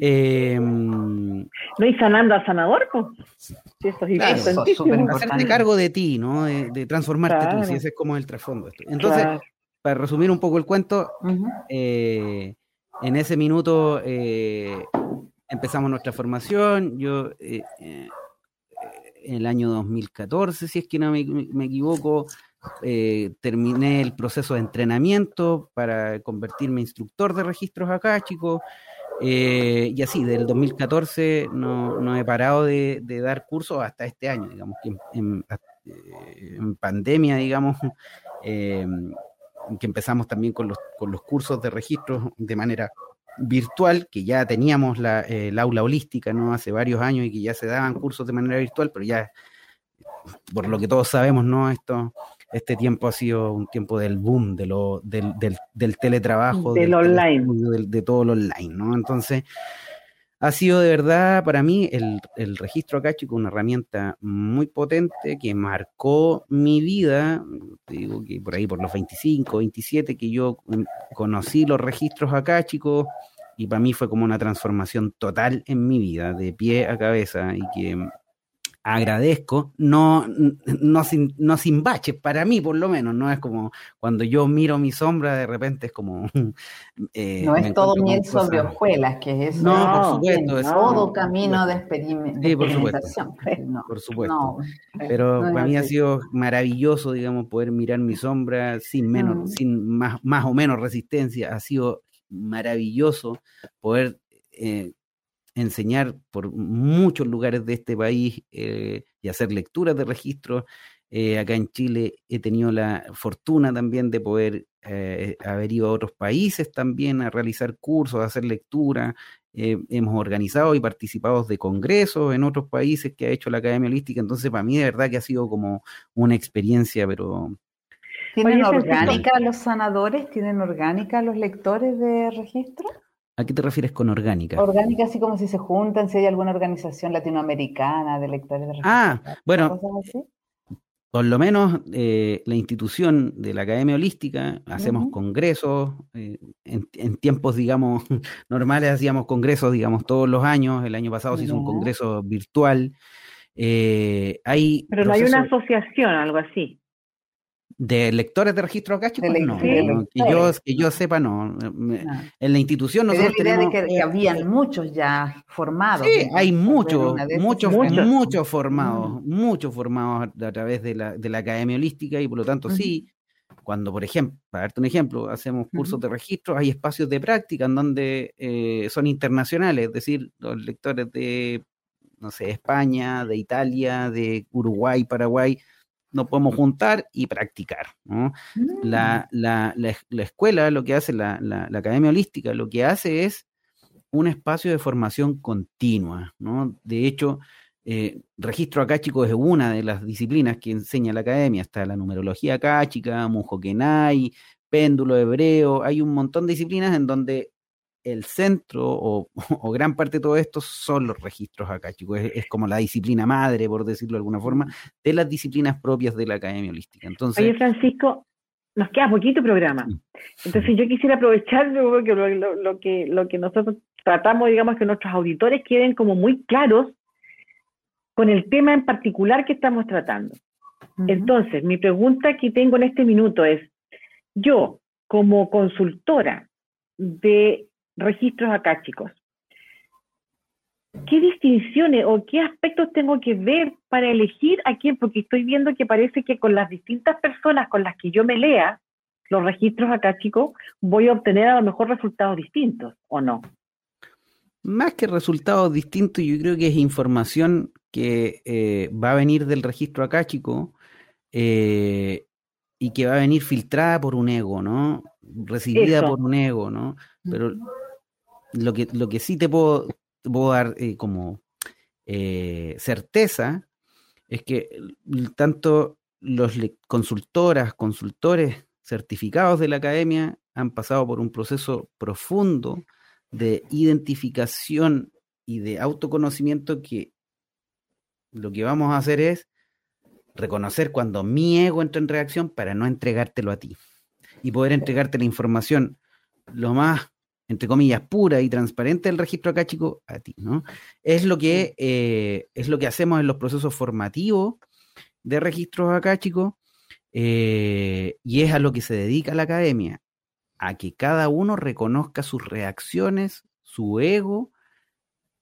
Eh, no, y sanando al sanador, pues. Sí, eso es claro, Hacerte cargo de ti, ¿no? De, transformarte tú, si ese es como el trasfondo. Entonces, para resumir un poco el cuento, eh, en ese minuto eh, empezamos nuestra formación. Yo, eh, eh, en el año 2014, si es que no me, equivoco, terminé el proceso de entrenamiento para convertirme en instructor de registros acá, chicos. y así, del 2014 no, he parado de, dar cursos hasta este año, digamos, que en, en pandemia, digamos, que empezamos también con los, con los cursos de registro de manera virtual, que ya teníamos la, el aula holística ¿no? hace varios años y que ya se daban cursos de manera virtual, pero ya, por lo que todos sabemos, ¿no? Esto, este tiempo ha sido un tiempo del boom, de lo, del, del, del teletrabajo, del, online. De, de, todo lo online, ¿no? Entonces, ha sido de verdad para mí el, el registro acá, chico, una herramienta muy potente que marcó mi vida. Te digo que por ahí, por los 25, 27, que yo conocí los registros acá, chicos, y para mí fue como una transformación total en mi vida, de pie a cabeza, y que agradezco, no, no, sin, no sin baches, para mí por lo menos, no es como cuando yo miro mi sombra, de repente es como... Eh, no es todo miel sobre hojuelas, que es No, por supuesto. Es todo camino de, experimentación. por supuesto. Pero para mí ha sido maravilloso, digamos, poder mirar mi sombra sin menos, mm. sin más, más o menos resistencia, ha sido maravilloso poder... Eh, enseñar por muchos lugares de este país eh, y hacer lecturas de registros. Eh, acá en Chile he tenido la fortuna también de poder eh, haber ido a otros países también a realizar cursos, a hacer lectura. hemos organizado y participado de congresos en otros países que ha hecho la Academia Holística. Entonces, para mí, de verdad que ha sido como una experiencia, pero... ¿Tienen orgánica los sanadores? ¿Tienen orgánica los lectores de registro? ¿A qué te refieres con orgánica? Orgánica, así como si se juntan, si hay alguna organización latinoamericana de lectores de Ah, bueno, por lo menos eh, la institución de la Academia Holística, hacemos congresos, eh, en, tiempos, digamos, normales hacíamos congresos, digamos, todos los años, el año pasado se hizo un congreso virtual. Eh, hay Pero no hay una asociación, algo así. De lectores de registro acá, chicos, no, que, yo, que yo sepa, no. En la institución nosotros la idea de que, habían muchos ya formados. Sí, hay muchos, muchos, muchos, formados, muchos formados a, través de la, de la Academia Holística y por lo tanto sí, cuando, por ejemplo, para darte un ejemplo, hacemos cursos de registro, hay espacios de práctica en donde eh, son internacionales, es decir, los lectores de, no sé, España, de Italia, de Uruguay, Paraguay, nos podemos juntar y practicar. ¿no? La, mm. la, la, escuela, lo que hace, la, la, Academia Holística, lo que hace es un espacio de formación continua. ¿no? De hecho, eh, registro acáchico es una de las disciplinas que enseña la academia. Está la numerología acáchica, Mujokenai, péndulo hebreo. Hay un montón de disciplinas en donde el centro o, gran parte de todo esto son los registros acá, chicos. Es, como la disciplina madre, por decirlo de alguna forma, de las disciplinas propias de la Academia Holística. Entonces, Oye, Francisco, nos queda poquito programa. Entonces yo quisiera aprovechar lo, lo, que, lo que nosotros tratamos, digamos, que nuestros auditores queden como muy claros con el tema en particular que estamos tratando. Entonces, mi pregunta que tengo en este minuto es, yo como consultora de registros acá, chicos. ¿Qué distinciones o qué aspectos tengo que ver para elegir a quién? Porque estoy viendo que parece que con las distintas personas con las que yo me lea los registros acá, chicos, voy a obtener a lo mejor resultados distintos, ¿o no? Más que resultados distintos, yo creo que es información que eh, va a venir del registro acá, chico, eh, y que va a venir filtrada por un ego, ¿no? Recibida por un ego, ¿no? Pero lo que, lo que sí te puedo, dar eh, como certeza es que tanto los consultoras, consultores certificados de la academia han pasado por un proceso profundo de identificación y de autoconocimiento que lo que vamos a hacer es reconocer cuando mi ego entra en reacción para no entregártelo a ti y poder entregarte la información lo más, entre comillas, pura y transparente del registro acá, chico, a ti, ¿no? Es lo que, eh, es lo que hacemos en los procesos formativos de registros acá, chicos, eh, y es a lo que se dedica la academia, a que cada uno reconozca sus reacciones, su ego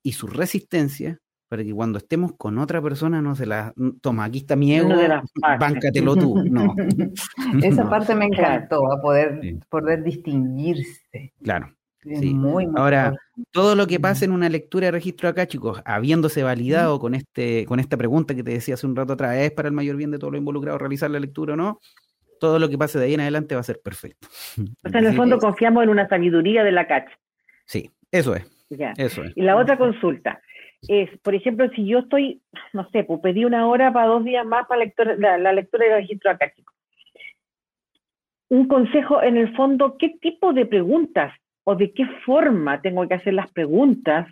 y su resistencia para que cuando estemos con otra persona no se la toma, aquí está mi ego, báncatelo tú. No. Esa parte me encantó, a poder, poder distinguirse. Claro. Muy, Ahora, todo lo que pasa en una lectura de registro acá, chicos, habiéndose validado con este, con esta pregunta que te decía hace un rato atrás, ¿es para el mayor bien de todos los involucrados realizar la lectura o no? Todo lo que pase de ahí en adelante va a ser perfecto. O sea, en el fondo confiamos en una sabiduría de la CACH. Sí, eso es. Eso es. Y la otra consulta es, por ejemplo, si yo estoy, no sé, pues pedí una hora para dos días más para la, lectura del registro acá, chicos. Un consejo, en el fondo, ¿qué tipo de preguntas o de qué forma tengo que hacer las preguntas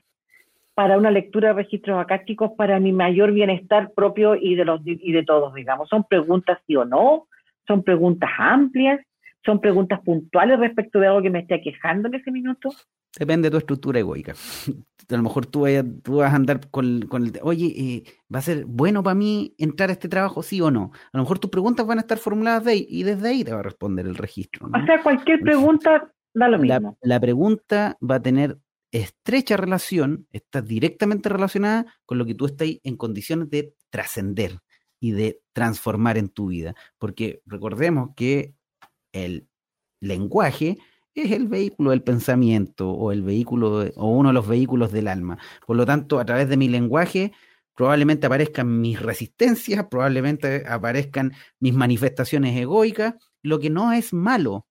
para una lectura de registros acásticos para mi mayor bienestar propio y de los y de todos, digamos. Son preguntas sí o no, son preguntas amplias, son preguntas puntuales respecto de algo que me esté quejando en ese minuto. Depende de tu estructura egoica. A lo mejor tú, tú vas a andar con, con el, oye, eh, ¿va a ser bueno para mí entrar a este trabajo, sí o no? A lo mejor tus preguntas van a estar formuladas de ahí y desde ahí te va a responder el registro. O sea, cualquier pregunta da lo mismo. La, pregunta va a tener estrecha relación, está directamente relacionada con lo que tú estás en condiciones de trascender y de transformar en tu vida. Porque recordemos que el lenguaje es el vehículo del pensamiento o el vehículo o uno de los vehículos del alma. Por lo tanto, a través de mi lenguaje probablemente aparezcan mis resistencias, probablemente aparezcan mis manifestaciones egoicas, lo que no es malo.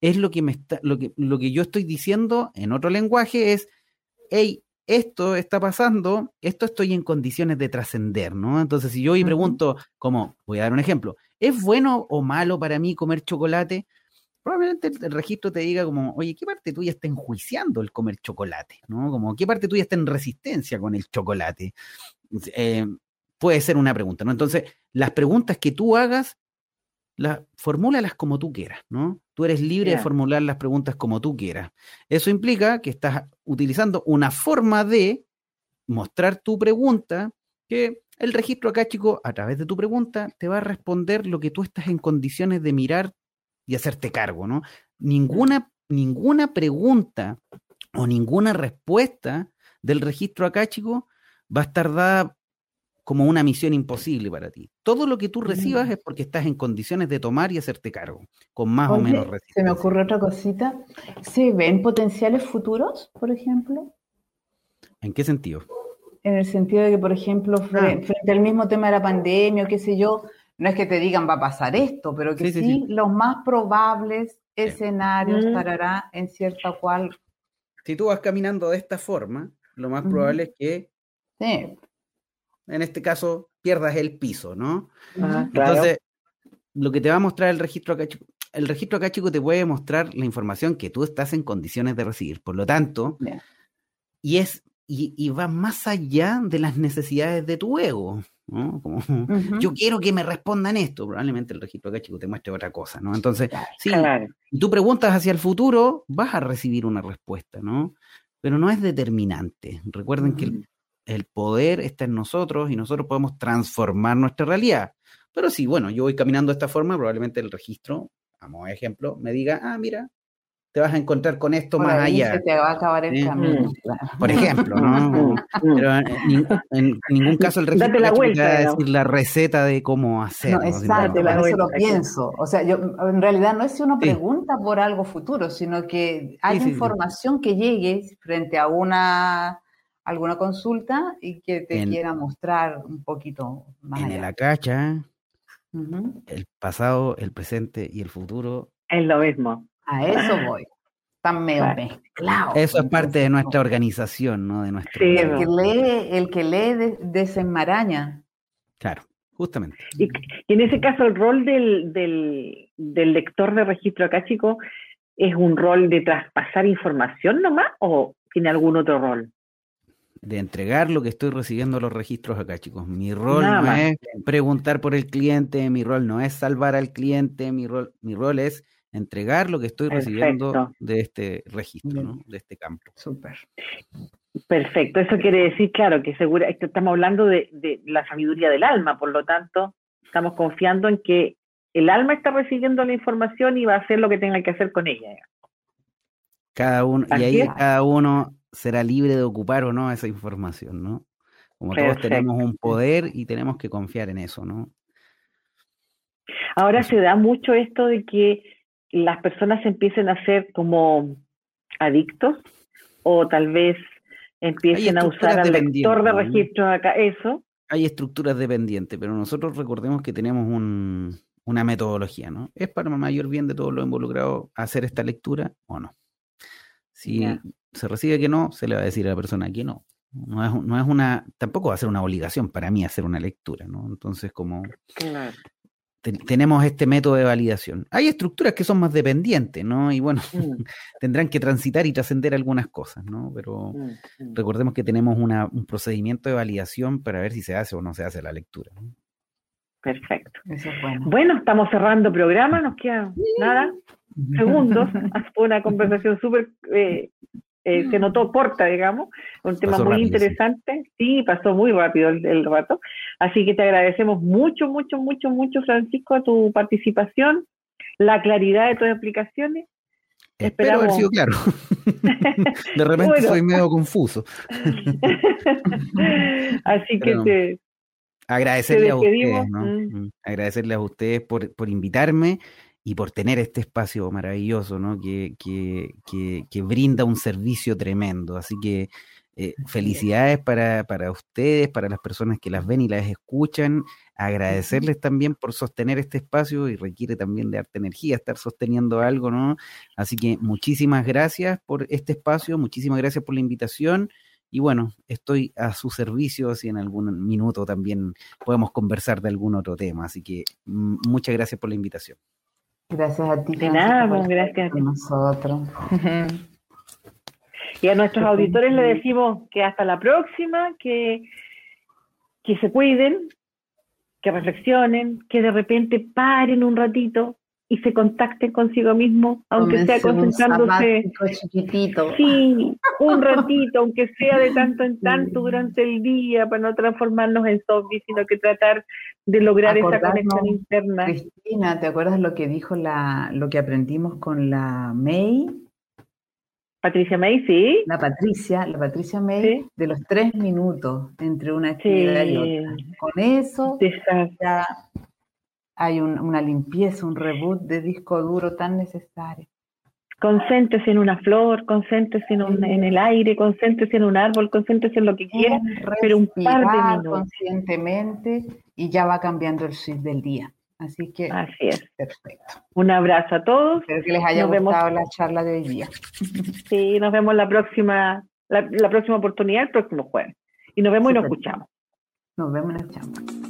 Es lo que me está, lo que, lo que yo estoy diciendo en otro lenguaje es, hey, esto está pasando, esto estoy en condiciones de trascender, ¿no? Entonces, si yo hoy pregunto, como, voy a dar un ejemplo, ¿es bueno o malo para mí comer chocolate? Probablemente el, registro te diga como, oye, ¿qué parte tuya está enjuiciando el comer chocolate? ¿No? Como, ¿qué parte tuya está en resistencia con el chocolate? Eh, puede ser una pregunta, ¿no? Entonces, las preguntas que tú hagas, las, formúlalas como tú quieras, ¿no? Tú eres libre de formular las preguntas como tú quieras. Eso implica que estás utilizando una forma de mostrar tu pregunta que el registro acá, chico, a través de tu pregunta, te va a responder lo que tú estás en condiciones de mirar y hacerte cargo, ¿no? Ninguna, ninguna pregunta o ninguna respuesta del registro acá, chico, va a estar dada como una misión imposible para ti. Todo lo que tú recibas es porque estás en condiciones de tomar y hacerte cargo, con más o menos resistencia. Se me ocurre otra cosita. ¿Se ven potenciales futuros, por ejemplo? ¿En qué sentido? En el sentido de que, por ejemplo, ah. frente, al mismo tema de la pandemia, o qué sé yo, no es que te digan va a pasar esto, pero que sí, los más probables escenarios estará en cierta cual. Si tú vas caminando de esta forma, lo más probable es que, en este caso, pierdas el piso, ¿no? Entonces, lo que te va a mostrar el registro acá, el registro acá, chico, te puede mostrar la información que tú estás en condiciones de recibir. Por lo tanto, y es y, va más allá de las necesidades de tu ego. ¿No? Como, yo quiero que me respondan esto, probablemente el registro acá, chico, te muestre otra cosa, ¿no? Entonces, si tú preguntas hacia el futuro, vas a recibir una respuesta, ¿no? Pero no es determinante. Recuerden que el, poder está en nosotros y nosotros podemos transformar nuestra realidad. Pero si, bueno, yo voy caminando de esta forma, probablemente el registro, a ejemplo, me diga, ah, mira, te vas a encontrar con esto más allá. te va a acabar el camino. Por ejemplo, ¿no? Pero en, ningún caso el registro la vuelta, va a decir la receta de cómo hacerlo. No, exacto, eso lo pienso. O sea, yo en realidad no es que uno pregunta por algo futuro, sino que hay información que llegue frente a una alguna consulta y que te quiera mostrar un poquito más. En la cacha, el pasado, el presente y el futuro. Es lo mismo. A eso voy. Están medio mezclados. Eso es parte de nuestra organización, ¿no? De nuestro sí, el que lee, el que lee desenmaraña. Claro, justamente. Y, en ese caso, el rol del, del, del lector de registro acá, chico, es un rol de traspasar información nomás o tiene algún otro rol? de entregar lo que estoy recibiendo los registros acá, chicos. Mi rol no es preguntar por el cliente, mi rol no es salvar al cliente, mi rol, mi rol es entregar lo que estoy recibiendo de este registro, ¿no? de este campo. Súper. Perfecto, eso quiere decir, claro, que segura, estamos hablando de, de, la sabiduría del alma, por lo tanto, estamos confiando en que el alma está recibiendo la información y va a hacer lo que tenga que hacer con ella. Cada uno, y ahí cada uno será libre de ocupar o no esa información, ¿no? Como todos tenemos un poder y tenemos que confiar en eso, ¿no? Ahora se da mucho esto de que las personas empiecen a ser como adictos o tal vez empiecen a usar al lector de registros acá, eso. Hay estructuras dependientes, pero nosotros recordemos que tenemos una metodología, ¿no? ¿Es para mayor bien de todos los involucrados hacer esta lectura o no? Si se recibe que no, se le va a decir a la persona que no. No es, no es una, tampoco va a ser una obligación para mí hacer una lectura, ¿no? Entonces, como tenemos este método de validación. Hay estructuras que son más dependientes, ¿no? Y bueno, mm. tendrán que transitar y trascender algunas cosas, ¿no? Pero mm, mm. recordemos que tenemos una, un procedimiento de validación para ver si se hace o no se hace la lectura. Perfecto. bueno. estamos cerrando programa, nos queda nada, segundos. Fue una conversación súper eh, eh, se notó corta, digamos, un tema muy interesante. Sí. pasó muy rápido el, rato. Así que te agradecemos mucho, mucho, mucho, mucho, Francisco, tu participación, la claridad de tus explicaciones. Espero haber sido claro. de repente soy medio confuso. Así que te, agradecerle a ustedes, ¿no? Mm. Mm. Agradecerle a ustedes por, por invitarme y por tener este espacio maravilloso, ¿no? Que, que, que, brinda un servicio tremendo. Así que eh, felicidades para, para, ustedes, para las personas que las ven y las escuchan. Agradecerles también por sostener este espacio y requiere también de arte energía estar sosteniendo algo, ¿no? Así que muchísimas gracias por este espacio, muchísimas gracias por la invitación. Y bueno, estoy a su servicio si en algún minuto también podemos conversar de algún otro tema. Así que mm, muchas gracias por la invitación. Gracias a ti. De nada, pues, gracias a nosotros. y a nuestros auditores le decimos que hasta la próxima, que, que se cuiden, que reflexionen, que de repente paren un ratito y se contacten consigo mismo, aunque sea concentrándose. Sí, un ratito, aunque sea de tanto en tanto durante el día, para no transformarnos en zombies, sino que tratar de lograr esa conexión interna. Cristina, ¿te acuerdas lo que dijo la, lo que aprendimos con la May? Patricia May, sí. La Patricia, la Patricia May, de los tres minutos entre una actividad y otra. Con eso ya hay una limpieza, un reboot de disco duro tan necesario. Concéntrese en una flor, concéntrese en, en el aire, concéntrese en un árbol, concéntrese en lo que quiera, pero un par de minutos. conscientemente y ya va cambiando el switch del día. Así que Así es. perfecto. Un abrazo a todos. Espero que les haya gustado la charla de hoy día. Sí, nos vemos la próxima, la, próxima oportunidad, el próximo jueves. Y nos vemos y nos escuchamos. Nos vemos y nos escuchamos.